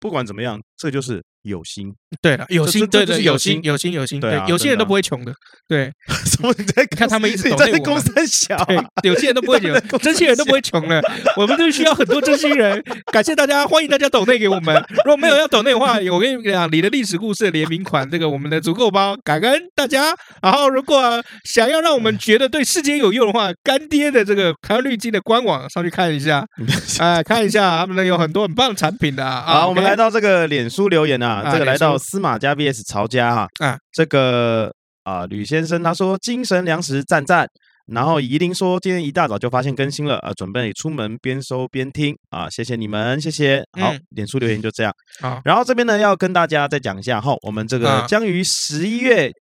S2: 不管怎么样，这就是。有心，
S1: 对了，有心，对对，有心，有心，有心，对，有些人都不会穷的，对。[laughs]
S2: 什么？你在
S1: 看他们一直
S2: 在公三小，
S1: 对，有些人都不会穷，真心人都不会穷的。我们就需要很多真心人，感谢大家，欢迎大家抖内给我们。如果没有要抖内的话，我跟你讲，你的历史故事联名款，这个我们的足够包，感恩大家。然后，如果想要让我们觉得对世间有用的话，干爹的这个台湾绿金的官网上去看一下，[laughs] 哎，看一下他们有很多很棒的产品的啊。
S2: 好，我们来到这个脸书留言啊，这个来到。司马家 VS 曹家哈啊，这个啊，吕先生他说精神粮食赞赞，然后怡琳说今天一大早就发现更新了啊，准备出门边收边听啊，谢谢你们，谢谢。好，脸书留言就这样。好，然后这边呢要跟大家再讲一下哈，我们这个将于十一月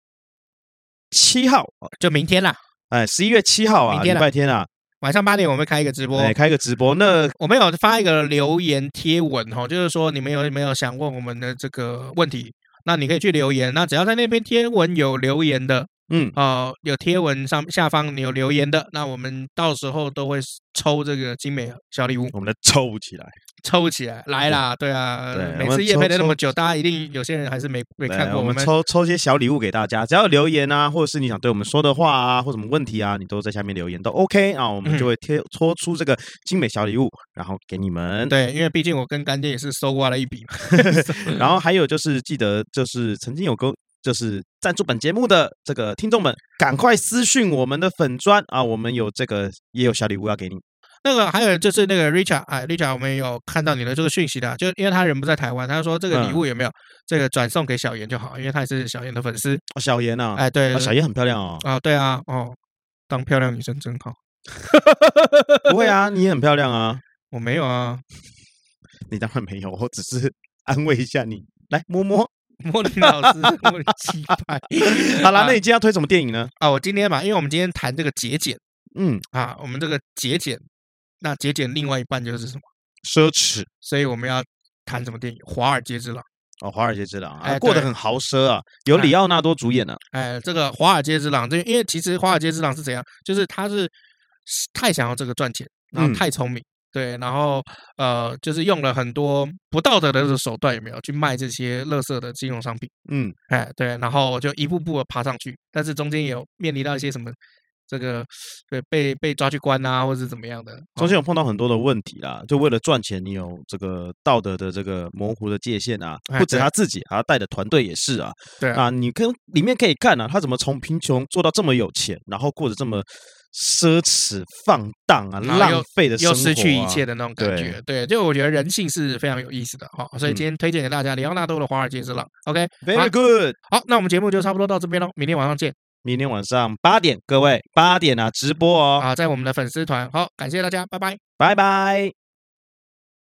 S2: 七号，
S1: 就明天啦，
S2: 哎，十一月七号啊，礼拜天啊。
S1: 晚上八点我们开一个直播，
S2: 哎，开一个直播。那
S1: 我们有发一个留言贴文哈，就是说你们有没有想问我们的这个问题？那你可以去留言。那只要在那边贴文有留言的，嗯，哦，有贴文上下方你有留言的，那我们到时候都会抽这个精美小礼物。
S2: 我们来抽起来。
S1: 抽起来来啦，对啊，对每次夜配了那么久，大家一定有些人还是没没看过。
S2: 我们抽抽些小礼物给大家，只要留言啊，或者是你想对我们说的话啊，或什么问题啊，你都在下面留言都 OK 啊，我们就会贴抽出这个精美小礼物，然后给你们。
S1: 对，因为毕竟我跟干爹也是收刮了一笔
S2: 嘛。[laughs] [laughs] 然后还有就是记得，就是曾经有个就是赞助本节目的这个听众们，赶快私讯我们的粉砖啊，我们有这个也有小礼物要给你。
S1: 那个还有就是那个 Richard，啊，Richard，我们有看到你的这个讯息的，就因为他人不在台湾，他说这个礼物有没有这个转送给小严就好，因为他也是小严的粉丝。
S2: 哦小严啊，
S1: 哎，对，
S2: 小严很漂亮哦。
S1: 啊，对啊，哦，当漂亮女生真好。[laughs]
S2: 不会啊，你也很漂亮啊。
S1: 我没有啊，[laughs]
S2: 你当然没有，我只是安慰一下你，来摸摸
S1: 摸你老师，[laughs] 莫林鸡排。[laughs]
S2: 好了，那你今天要推什么电影呢？
S1: 啊，我今天嘛，因为我们今天谈这个节俭，嗯，啊，我们这个节俭。那节俭另外一半就是什么？
S2: 奢侈，
S1: 所以我们要谈什么电影？《华尔街之狼》
S2: 哦，《华尔街之狼》哎，过得很豪奢啊，由里奥纳多主演的。
S1: 哎，这个《华尔街之狼》这因为其实《华尔街之狼》是怎样？就是他是太想要这个赚钱，然后太聪明，对，然后呃，就是用了很多不道德的手段，有没有去卖这些垃圾的金融商品？嗯，哎，对，然后就一步步的爬上去，但是中间也有面临到一些什么？这个对被被抓去关啊，或者是怎么样的？
S2: 中间有碰到很多的问题啦，就为了赚钱，你有这个道德的这个模糊的界限啊。不止他自己，还要带的团队也是啊。对啊，你跟里面可以看啊，他怎么从贫穷做到这么有钱，然后过着这么奢侈放荡啊、浪费的生活，
S1: 又失去一切的那种感觉。对，就我觉得人性是非常有意思的哈。所以今天推荐给大家，里奥纳多的《华尔街之狼》。OK，Very
S2: good。
S1: 好，那我们节目就差不多到这边喽，明天晚上见。
S2: 明天晚上八点，各位八点啊，直播哦，
S1: 啊，在我们的粉丝团，好，感谢大家，拜拜，
S2: 拜拜。